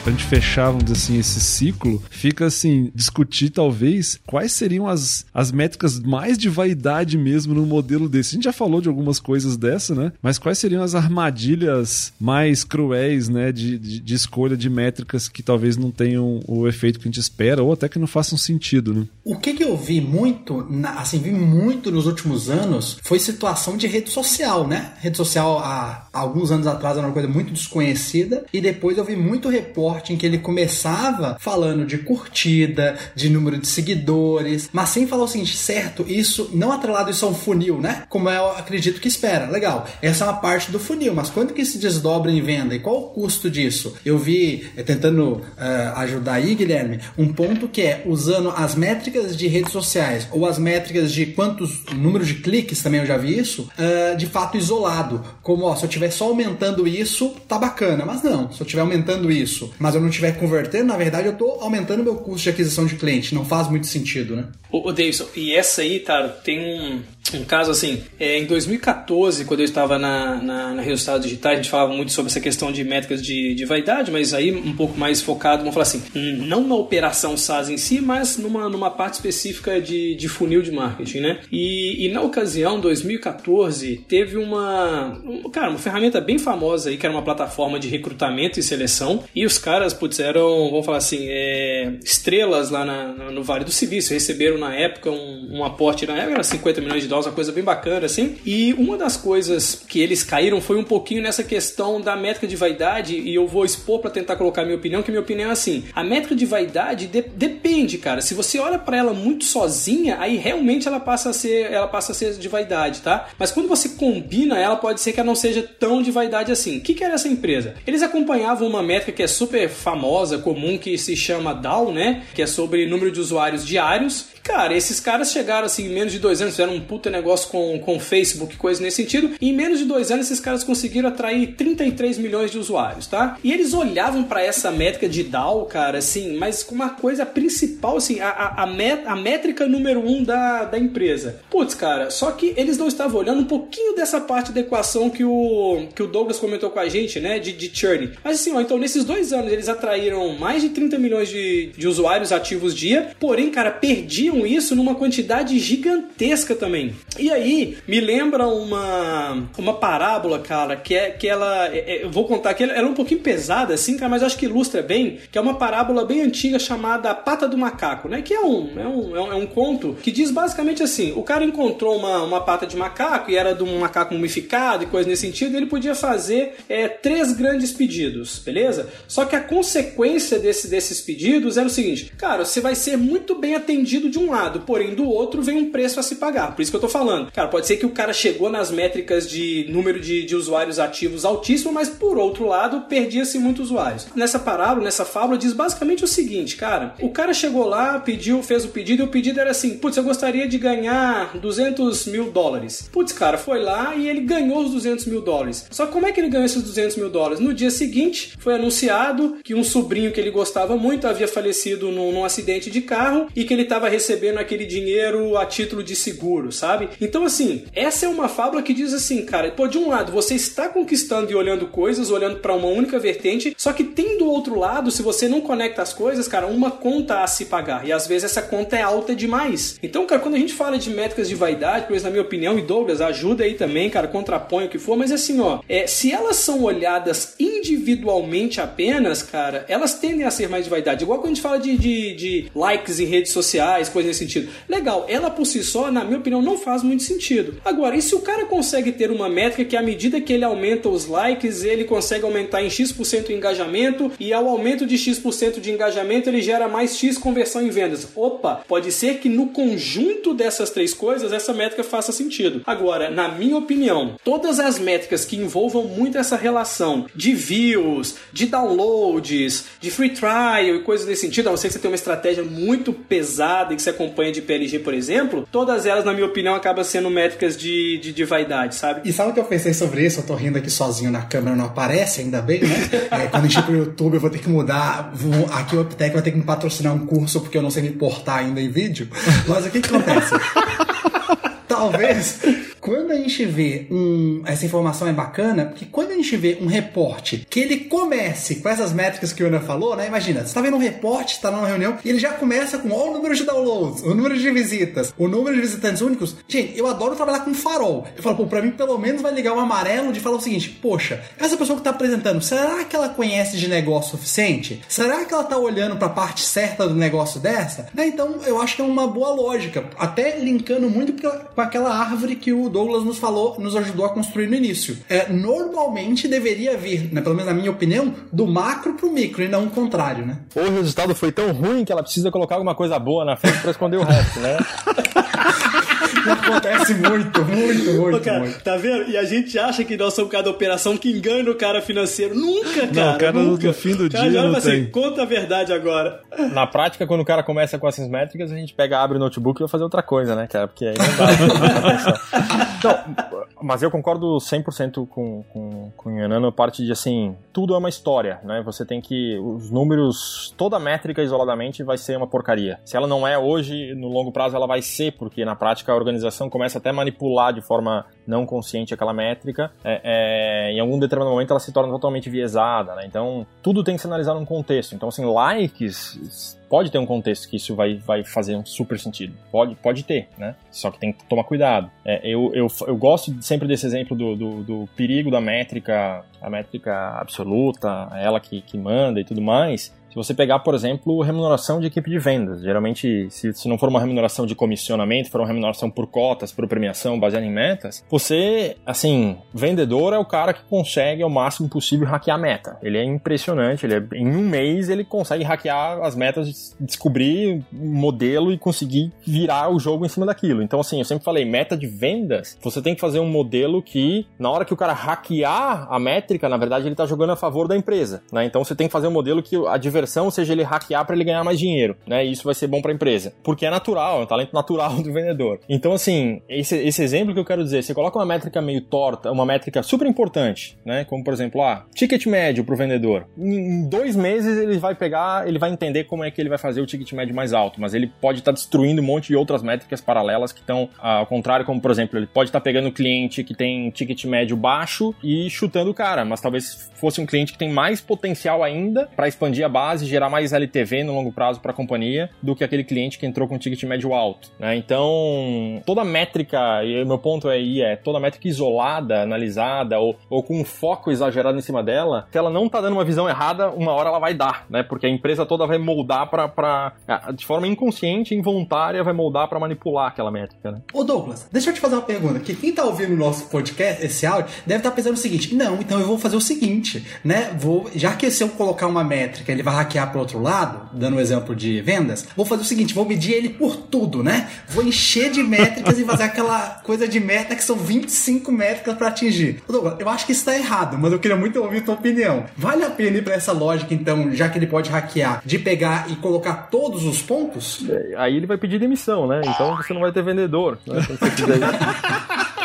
Pra gente fechar, vamos dizer assim, esse ciclo, fica assim, discutir talvez quais seriam as, as métricas mais de vaidade mesmo no modelo desse. A gente já falou de algumas coisas dessa, né? Mas quais seriam as armadilhas mais cruéis, né, de, de, de escolha de métricas que talvez não tenham o efeito que a gente espera ou até que não façam sentido, né? O que, que eu vi muito, assim, vi muito nos últimos anos foi situação de rede social, né? Rede social há alguns anos atrás era uma coisa muito desconhecida e depois eu vi muito repórter em que ele começava falando de curtida, de número de seguidores, mas sem falar o seguinte, certo, isso não atrelado isso a um funil, né? Como eu acredito que espera. Legal, essa é uma parte do funil, mas quando que se desdobra em venda e qual o custo disso? Eu vi, eh, tentando uh, ajudar aí, Guilherme, um ponto que é usando as métricas de redes sociais ou as métricas de quantos números de cliques, também eu já vi isso, uh, de fato isolado. Como, ó, se eu estiver só aumentando isso, tá bacana, mas não, se eu estiver aumentando isso, mas eu não estiver convertendo, na verdade eu estou aumentando meu custo de aquisição de cliente. Não faz muito sentido, né? Ô, Davidson, e essa aí, cara, tem um, um caso assim, é, em 2014, quando eu estava na, na, na Resultados a gente falava muito sobre essa questão de métricas de, de vaidade, mas aí um pouco mais focado, vamos falar assim, não na operação SaaS em si, mas numa, numa parte específica de, de funil de marketing, né? E, e na ocasião, 2014, teve uma, cara, uma ferramenta bem famosa aí, que era uma plataforma de recrutamento e seleção, e os caras caras, putz, eram, vamos falar assim, é, estrelas lá na, no Vale do Silício. Receberam na época um, um, aporte, na época era 50 milhões de dólares, uma coisa bem bacana, assim. E uma das coisas que eles caíram foi um pouquinho nessa questão da métrica de vaidade, e eu vou expor para tentar colocar minha opinião, que minha opinião é assim: a métrica de vaidade de, depende, cara. Se você olha para ela muito sozinha, aí realmente ela passa a ser, ela passa a ser de vaidade, tá? Mas quando você combina ela, pode ser que ela não seja tão de vaidade assim. O que, que era essa empresa? Eles acompanhavam uma métrica que é super super famosa, comum, que se chama DAO, né? Que é sobre número de usuários diários. Cara, esses caras chegaram assim, em menos de dois anos, fizeram um puta negócio com, com Facebook, coisa nesse sentido. E em menos de dois anos, esses caras conseguiram atrair 33 milhões de usuários, tá? E eles olhavam para essa métrica de DAO, cara, assim, mas com uma coisa principal, assim, a, a, a, met, a métrica número um da, da empresa. Putz, cara, só que eles não estavam olhando um pouquinho dessa parte da equação que o, que o Douglas comentou com a gente, né, de, de churn. Mas assim, ó, então nesses dois anos eles atraíram mais de 30 milhões de, de usuários ativos dia, porém, cara, perdiam isso numa quantidade gigantesca também. E aí, me lembra uma, uma parábola, cara, que é que ela. É, é, eu vou contar que ela, é um pouquinho pesada, assim, cara, mas acho que ilustra bem, que é uma parábola bem antiga chamada A Pata do Macaco, né? Que é um, é um, é um, é um conto que diz basicamente assim: o cara encontrou uma, uma pata de macaco e era de um macaco mumificado e coisa nesse sentido, ele podia fazer é, três grandes pedidos, beleza? Só que a consequência desse, desses pedidos era o seguinte: cara, você vai ser muito bem atendido de um lado, porém do outro vem um preço a se pagar. Por isso que eu tô falando. Cara, pode ser que o cara chegou nas métricas de número de, de usuários ativos altíssimo, mas por outro lado perdia-se muitos usuários. Nessa parábola, nessa fábula, diz basicamente o seguinte, cara: o cara chegou lá, pediu, fez o pedido e o pedido era assim: putz, eu gostaria de ganhar 200 mil dólares. Putz, cara, foi lá e ele ganhou os 200 mil dólares. Só como é que ele ganhou esses 200 mil dólares? No dia seguinte, foi anunciado que um sobrinho que ele gostava muito havia falecido num, num acidente de carro e que ele estava recebendo aquele dinheiro a título de seguro, sabe? Então, assim, essa é uma fábula que diz assim, cara, pô, de um lado você está conquistando e olhando coisas, olhando para uma única vertente, só que tem do outro lado, se você não conecta as coisas, cara, uma conta a se pagar. E às vezes essa conta é alta demais. Então, cara, quando a gente fala de métricas de vaidade, pois na minha opinião, e Douglas, ajuda aí também, cara, contrapõe o que for, mas assim, ó, é, se elas são olhadas individualmente apenas, cara, elas tendem a ser mais de vaidade. Igual quando a gente fala de, de, de likes em redes sociais, coisa nesse sentido. Legal, ela por si só, na minha opinião, não faz muito sentido. Agora, e se o cara consegue ter uma métrica que à medida que ele aumenta os likes, ele consegue aumentar em X% o engajamento e ao aumento de X% de engajamento ele gera mais X conversão em vendas. Opa, pode ser que no conjunto dessas três coisas essa métrica faça sentido. Agora, na minha opinião, todas as métricas que envolvam muito essa relação de views, de downloads, de free trial e coisas nesse sentido, a não ser que você tenha uma estratégia muito pesada e você acompanha de PLG, por exemplo, todas elas, na minha opinião, acabam sendo métricas de, de, de vaidade, sabe? E sabe o que eu pensei sobre isso? Eu tô rindo aqui sozinho na câmera, não aparece, ainda bem, né? é, quando a gente ir pro YouTube, eu vou ter que mudar. Vou, aqui o Uptech vai ter que me patrocinar um curso porque eu não sei me portar ainda em vídeo. Mas o que, que acontece? Talvez quando a gente vê um. Essa informação é bacana, porque quando a gente vê um reporte que ele comece com essas métricas que o Ana falou, né? Imagina, você tá vendo um reporte, está numa reunião, e ele já começa com ó, o número de downloads, o número de visitas, o número de visitantes únicos. Gente, eu adoro trabalhar com farol. Eu falo, pô, pra mim pelo menos vai ligar o um amarelo de falar o seguinte: poxa, essa pessoa que tá apresentando, será que ela conhece de negócio suficiente? Será que ela tá olhando pra parte certa do negócio dessa? Né? Então eu acho que é uma boa lógica, até linkando muito com aquela árvore que o Douglas nos falou, nos ajudou a construir no início. É, normalmente deveria vir, né, pelo menos na minha opinião, do macro pro micro e não o contrário, né? Ou o resultado foi tão ruim que ela precisa colocar alguma coisa boa na frente para esconder o resto, né? Acontece muito, muito, muito, cara, muito. Tá vendo? E a gente acha que nós somos cada operação que engana o cara financeiro. Nunca, cara. Não, cara, nunca. no fim do cara, dia não assim, tem. Conta a verdade agora. Na prática, quando o cara começa com essas métricas, a gente pega, abre o notebook e vai fazer outra coisa, né, cara? Porque aí não dá. então, mas eu concordo 100% com, com, com o Yanano, parte de, assim, tudo é uma história, né? Você tem que, os números, toda métrica isoladamente vai ser uma porcaria. Se ela não é hoje, no longo prazo ela vai ser, porque na prática a organização começa até a manipular de forma não consciente aquela métrica, é, é, em algum determinado momento ela se torna totalmente viesada, né? Então, tudo tem que ser analisado num contexto. Então, assim, likes pode ter um contexto que isso vai, vai fazer um super sentido. Pode, pode ter, né? Só que tem que tomar cuidado. É, eu, eu, eu gosto sempre desse exemplo do, do, do, perigo da métrica, a métrica absoluta, ela que, que manda e tudo mais. Se você pegar, por exemplo, remuneração de equipe de vendas, geralmente, se, se não for uma remuneração de comissionamento, for uma remuneração por cotas, por premiação baseada em metas, você, assim, vendedor é o cara que consegue ao máximo possível hackear a meta. Ele é impressionante, ele é, em um mês ele consegue hackear as metas, descobrir um modelo e conseguir virar o jogo em cima daquilo. Então, assim, eu sempre falei, meta de vendas, você tem que fazer um modelo que, na hora que o cara hackear a métrica, na verdade, ele está jogando a favor da empresa, né? Então, você tem que fazer um modelo que a seja ele hackear para ele ganhar mais dinheiro, né? E isso vai ser bom para a empresa. Porque é natural, é um talento natural do vendedor. Então, assim, esse, esse exemplo que eu quero dizer, você coloca uma métrica meio torta, uma métrica super importante, né? Como, por exemplo, ah, ticket médio para o vendedor. Em dois meses ele vai pegar, ele vai entender como é que ele vai fazer o ticket médio mais alto, mas ele pode estar tá destruindo um monte de outras métricas paralelas que estão ao contrário, como, por exemplo, ele pode estar tá pegando um cliente que tem ticket médio baixo e chutando o cara, mas talvez fosse um cliente que tem mais potencial ainda para expandir a base, gerar mais LTV no longo prazo para a companhia do que aquele cliente que entrou com ticket médio alto. Né? Então, toda métrica, e o meu ponto aí é toda métrica isolada, analisada ou, ou com um foco exagerado em cima dela, se ela não está dando uma visão errada, uma hora ela vai dar, né? Porque a empresa toda vai moldar para de forma inconsciente, involuntária, vai moldar para manipular aquela métrica, né? Ô Douglas, deixa eu te fazer uma pergunta, que quem tá ouvindo o nosso podcast, esse áudio, deve estar tá pensando o seguinte: "Não, então eu vou fazer o seguinte, né? Vou, já que se eu colocar uma métrica, ele vai hackear pro outro lado, dando um exemplo de vendas, vou fazer o seguinte, vou medir ele por tudo, né? Vou encher de métricas e fazer aquela coisa de meta que são 25 métricas para atingir. Douglas, eu acho que isso tá errado, mas eu queria muito ouvir tua opinião. Vale a pena ir para essa lógica então, já que ele pode hackear, de pegar e colocar todos os pontos? É, aí ele vai pedir demissão, né? Então você não vai ter vendedor, né? Se você quiser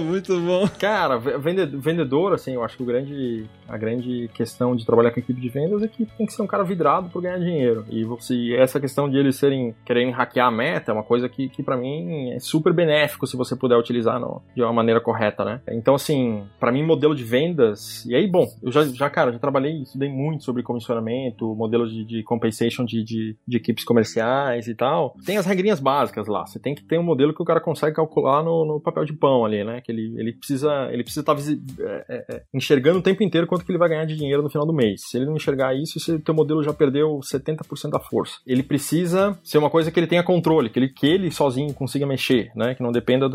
Muito bom. Cara, vendedor, assim, eu acho que o grande, a grande questão de trabalhar com equipe de vendas é que tem que ser um cara vidrado por ganhar dinheiro. E você, essa questão de eles serem, querendo hackear a meta é uma coisa que, que para mim é super benéfico se você puder utilizar no, de uma maneira correta, né? Então, assim, para mim, modelo de vendas, e aí, bom, eu já, já cara, já trabalhei, estudei muito sobre comissionamento, modelos de, de compensation de, de, de equipes comerciais e tal. Tem as regrinhas básicas lá. Você tem que ter um modelo que o cara consegue calcular no, no papel de pão ali, né? Que ele, ele precisa ele precisa estar tá é, é, é, enxergando o tempo inteiro quanto que ele vai ganhar de dinheiro no final do mês. Se ele não enxergar isso, o teu modelo já perdeu 70% da força. Ele precisa ser uma coisa que ele tenha controle, que ele, que ele sozinho consiga mexer, né? Que não dependa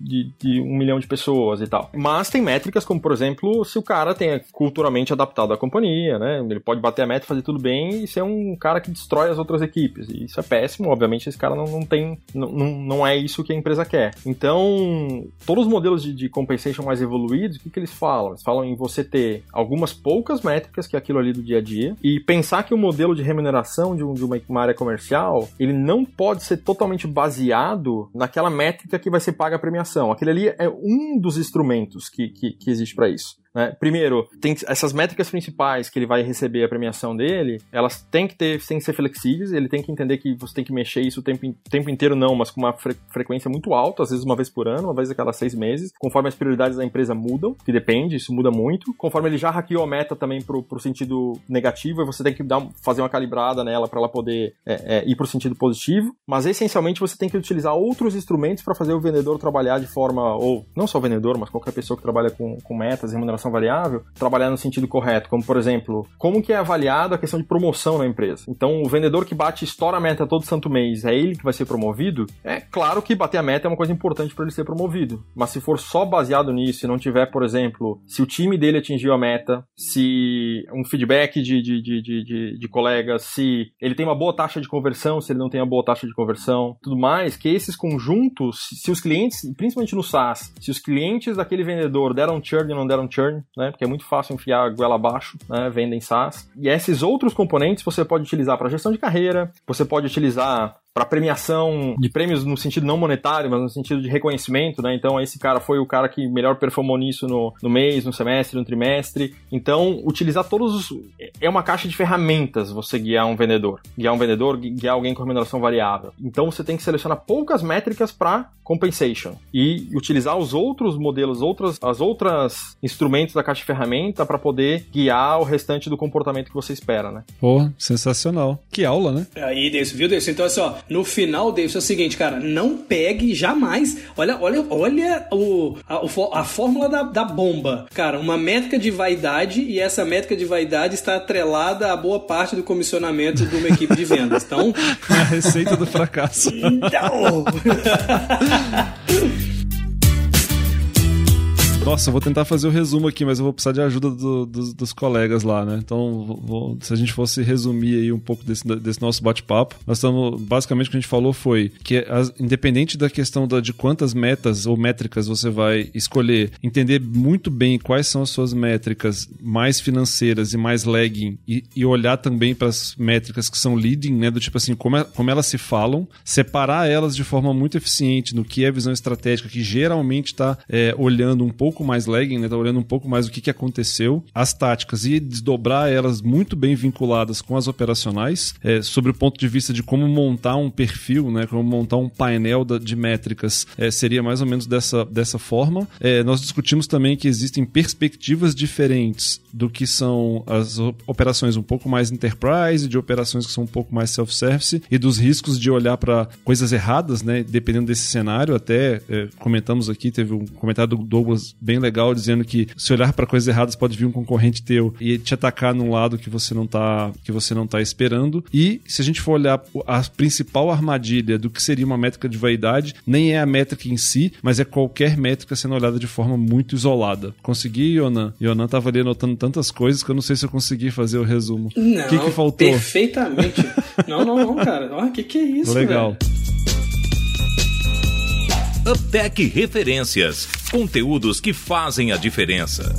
de, de um milhão de pessoas e tal. Mas tem métricas como, por exemplo, se o cara tenha culturalmente adaptado à companhia, né? Ele pode bater a meta, fazer tudo bem e ser um cara que destrói as outras equipes. E isso é péssimo, obviamente esse cara não, não tem, não, não é isso que a empresa quer. Então, todos os modelos de, de compensation mais evoluídos, o que, que eles falam? Eles falam em você ter algumas poucas métricas, que é aquilo ali do dia a dia, e pensar que o modelo de remuneração de, um, de uma, uma, área comercial, ele não pode ser totalmente baseado naquela métrica que vai ser paga a premiação. Aquele ali é um dos instrumentos que, que, que existe para isso. Né? Primeiro, tem essas métricas principais que ele vai receber a premiação dele, elas têm que ter, têm que ser flexíveis, ele tem que entender que você tem que mexer isso o tempo, tempo inteiro não, mas com uma fre frequência muito alta, às vezes uma vez por ano, uma vez a cada seis meses, conforme as prioridades da empresa mudam, que depende, isso muda muito. Conforme ele já hackeou a meta também pro, pro sentido negativo, você tem que dar, fazer uma calibrada nela para ela poder é, é, ir pro sentido positivo, mas essencialmente você tem que utilizar outros instrumentos para fazer o vendedor trabalhar de forma, ou não só o vendedor, mas qualquer pessoa que trabalha com, com metas, remuneração remuneração variável, trabalhar no sentido correto, como por exemplo, como que é avaliado a questão de promoção na empresa. Então, o vendedor que bate estoura a meta todo santo mês, é ele que vai ser promovido? É claro que bater a meta é uma coisa importante para ele ser promovido, mas se for só baseado nisso e não tiver, por exemplo, se o time dele atingiu a meta, se um feedback de, de, de, de, de colegas, se ele tem uma boa taxa de conversão, se ele não tem uma boa taxa de conversão, tudo mais, que esses conjuntos, se os clientes, principalmente no SaaS, se os clientes daquele vendedor deram churn ou não deram churn, né? Porque é muito fácil enfiar a goela abaixo, né? Venda em SaaS. E esses outros componentes você pode utilizar para gestão de carreira, você pode utilizar para premiação de prêmios no sentido não monetário, mas no sentido de reconhecimento, né? Então esse cara foi o cara que melhor performou nisso no, no mês, no semestre, no trimestre. Então, utilizar todos os. É uma caixa de ferramentas você guiar um vendedor. Guiar um vendedor, guiar alguém com remuneração variável. Então você tem que selecionar poucas métricas para compensation e utilizar os outros modelos, outras, as outras instrumentos da caixa de ferramenta para poder guiar o restante do comportamento que você espera, né? Pô, sensacional. Que aula, né? Aí, Deus, viu, Deus? Então, assim, ó, no final, Davidson, é o seguinte, cara, não pegue jamais. Olha, olha, olha o, a, a fórmula da, da bomba. Cara, uma métrica de vaidade e essa métrica de vaidade está atrelada a boa parte do comissionamento de uma equipe de vendas. Então. a receita do fracasso. Então. Nossa, eu vou tentar fazer o resumo aqui, mas eu vou precisar de ajuda do, do, dos colegas lá, né? Então, vou, se a gente fosse resumir aí um pouco desse, desse nosso bate-papo, nós estamos. Basicamente, o que a gente falou foi que, as, independente da questão da, de quantas metas ou métricas você vai escolher, entender muito bem quais são as suas métricas mais financeiras e mais lagging, e, e olhar também para as métricas que são leading, né? Do tipo assim, como, é, como elas se falam, separar elas de forma muito eficiente no que é visão estratégica, que geralmente está é, olhando um pouco pouco mais lagging, né? Tá olhando um pouco mais o que, que aconteceu, as táticas e desdobrar elas muito bem vinculadas com as operacionais, é, sobre o ponto de vista de como montar um perfil, né? Como montar um painel de métricas, é, seria mais ou menos dessa, dessa forma. É, nós discutimos também que existem perspectivas diferentes do que são as operações um pouco mais enterprise, de operações que são um pouco mais self-service e dos riscos de olhar para coisas erradas, né? Dependendo desse cenário, até é, comentamos aqui, teve um comentário do Douglas bem legal dizendo que se olhar para coisas erradas pode vir um concorrente teu e te atacar num lado que você não tá que você não tá esperando. E se a gente for olhar a principal armadilha do que seria uma métrica de vaidade, nem é a métrica em si, mas é qualquer métrica sendo olhada de forma muito isolada. Consegui, Yonan? Yonan tava ali anotando tantas coisas que eu não sei se eu consegui fazer o resumo. Não, o que, que faltou? Perfeitamente. não, não, não, cara. O que, que é isso, Legal. Velho? Uptech Referências conteúdos que fazem a diferença.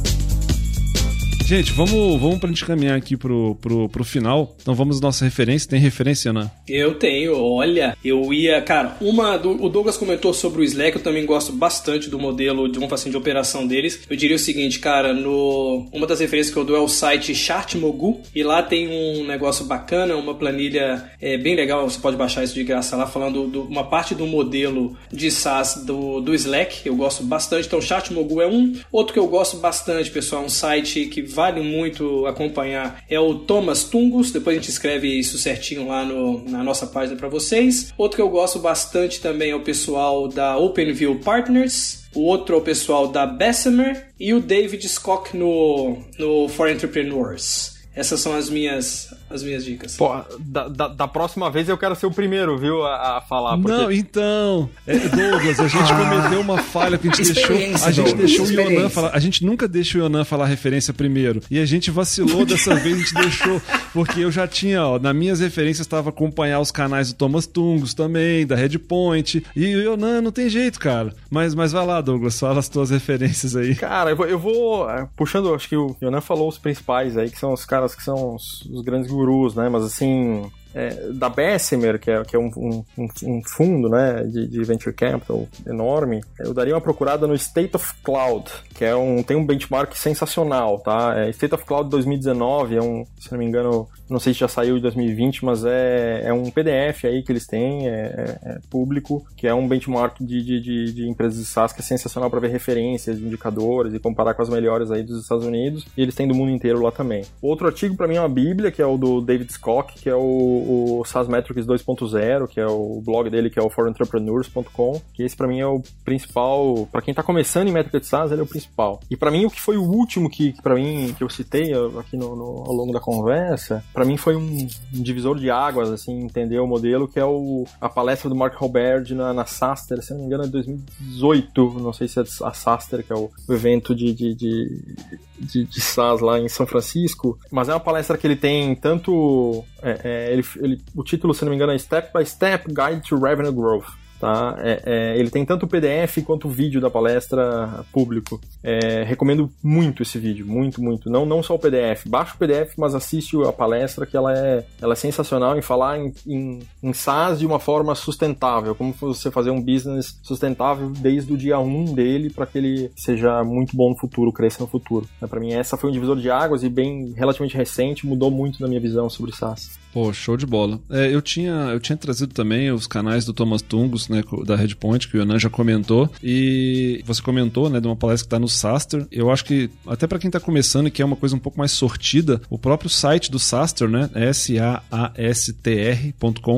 Gente, vamos, vamos pra gente caminhar aqui pro, pro, pro final. Então vamos nossa referência. Tem referência, né? Eu tenho, olha, eu ia. Cara, uma. Do, o Douglas comentou sobre o Slack, eu também gosto bastante do modelo de, vamos assim, de operação deles. Eu diria o seguinte, cara, no. Uma das referências que eu dou é o site Chartmogu, e lá tem um negócio bacana, uma planilha é, bem legal, você pode baixar isso de graça lá, falando de uma parte do modelo de SaaS do, do Slack. Eu gosto bastante. Então, Chartmogu é um. Outro que eu gosto bastante, pessoal, é um site que vale muito acompanhar é o Thomas Tungus. Depois a gente escreve isso certinho lá no, na nossa página para vocês. Outro que eu gosto bastante também é o pessoal da OpenView Partners. O outro é o pessoal da Bessemer e o David Skock no, no For Entrepreneurs. Essas são as minhas as minhas dicas. Pô, da, da, da, próxima vez eu quero ser o primeiro, viu, a, a falar. Porque... Não, então, é, Douglas, a gente ah, cometeu uma falha que a gente deixou, a gente deixou o Yonan falar, a gente nunca deixa o Yonan falar a referência primeiro, e a gente vacilou dessa vez, a gente deixou, porque eu já tinha, ó, nas minhas referências estava acompanhar os canais do Thomas Tungos também, da Redpoint, e o Yonan não tem jeito, cara. Mas, mas vai lá, Douglas, fala as tuas referências aí. Cara, eu vou, eu vou é, puxando, acho que o Yonan falou os principais aí, que são os caras que são os, os grandes gurus, né? Mas assim, é, da Bessemer, que é, que é um, um, um, fundo né, de, de, venture capital enorme, eu daria uma procurada no State of Cloud, que é um, tem um benchmark sensacional, tá? É State of Cloud 2019, é um, se não me engano, não sei se já saiu de 2020, mas é, é um PDF aí que eles têm, é, é, é público, que é um benchmark de, de, de, de empresas de SaaS que é sensacional para ver referências, indicadores e comparar com as melhores aí dos Estados Unidos, e eles têm do mundo inteiro lá também. Outro artigo para mim é uma bíblia, que é o do David Scott, que é o o SaaS Metrics 2.0, que é o blog dele, que é o forentrepreneurs.com, que esse para mim é o principal, para quem tá começando em métrica de SaaS, ele é o principal. E para mim o que foi o último que, que para mim que eu citei aqui no, no, ao longo da conversa, para mim foi um, um, divisor de águas, assim, entender o modelo, que é o, a palestra do Mark Robert na, na Saster, se não me engano é 2018, não sei se é a Saster, que é o, evento de, de, de, de, de SaaS lá em São Francisco, mas é uma palestra que ele tem tanto é, é, ele, ele, o título, se não me engano, é Step by Step Guide to Revenue Growth. Tá? É, é, ele tem tanto o PDF quanto o vídeo da palestra público. É, recomendo muito esse vídeo, muito, muito. Não, não só o PDF. Baixa o PDF, mas assiste a palestra que ela é, ela é sensacional em falar em, em, em SaaS de uma forma sustentável. Como você fazer um business sustentável desde o dia 1 dele para que ele seja muito bom no futuro, cresça no futuro. Para mim, essa foi um divisor de águas e bem relativamente recente, mudou muito na minha visão sobre SaaS. Pô, show de bola. É, eu, tinha, eu tinha trazido também os canais do Thomas Tungus, né, da Redpoint, que o Yonan já comentou, e você comentou, né, de uma palestra que está no Saster. Eu acho que, até para quem está começando e que é uma coisa um pouco mais sortida, o próprio site do Saster, né, S-A-A-S-T-R.com,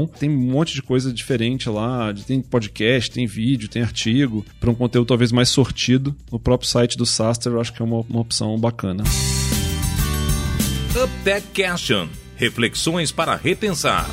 tem um monte de coisa diferente lá, tem podcast, tem vídeo, tem artigo, para um conteúdo talvez mais sortido. O próprio site do Saster eu acho que é uma, uma opção bacana. UpTech Question. Reflexões para repensar.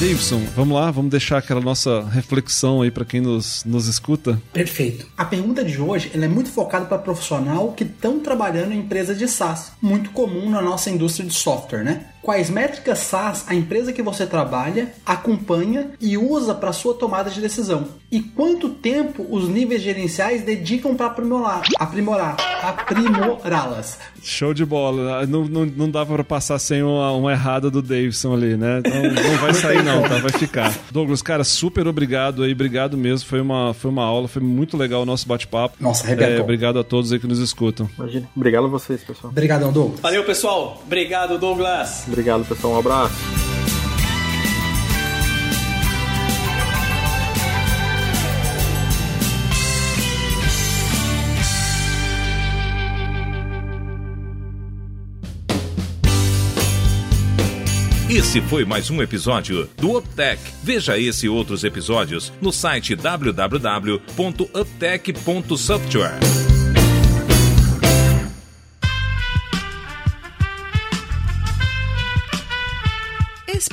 Davidson, vamos lá, vamos deixar aquela nossa reflexão aí para quem nos, nos escuta. Perfeito. A pergunta de hoje ela é muito focada para profissional que estão trabalhando em empresas de SaaS, muito comum na nossa indústria de software, né? Quais métricas SaaS a empresa que você trabalha acompanha e usa para sua tomada de decisão? E quanto tempo os níveis gerenciais dedicam para aprimorar, aprimorar, aprimorá-las? Show de bola. Não, não, não dava para passar sem uma, uma, errada do Davidson ali, né? Então não vai sair não, tá? Vai ficar. Douglas, cara, super obrigado aí, obrigado mesmo. Foi uma, foi uma aula, foi muito legal o nosso bate-papo. Nossa, arrebentou. É, obrigado a todos aí que nos escutam. Imagina. Obrigado a vocês, pessoal. Obrigadão, Douglas. Valeu, pessoal. Obrigado, Douglas. Obrigado, pessoal. Um abraço. Esse foi mais um episódio do UpTech. Veja esse e outros episódios no site www.uptech.software.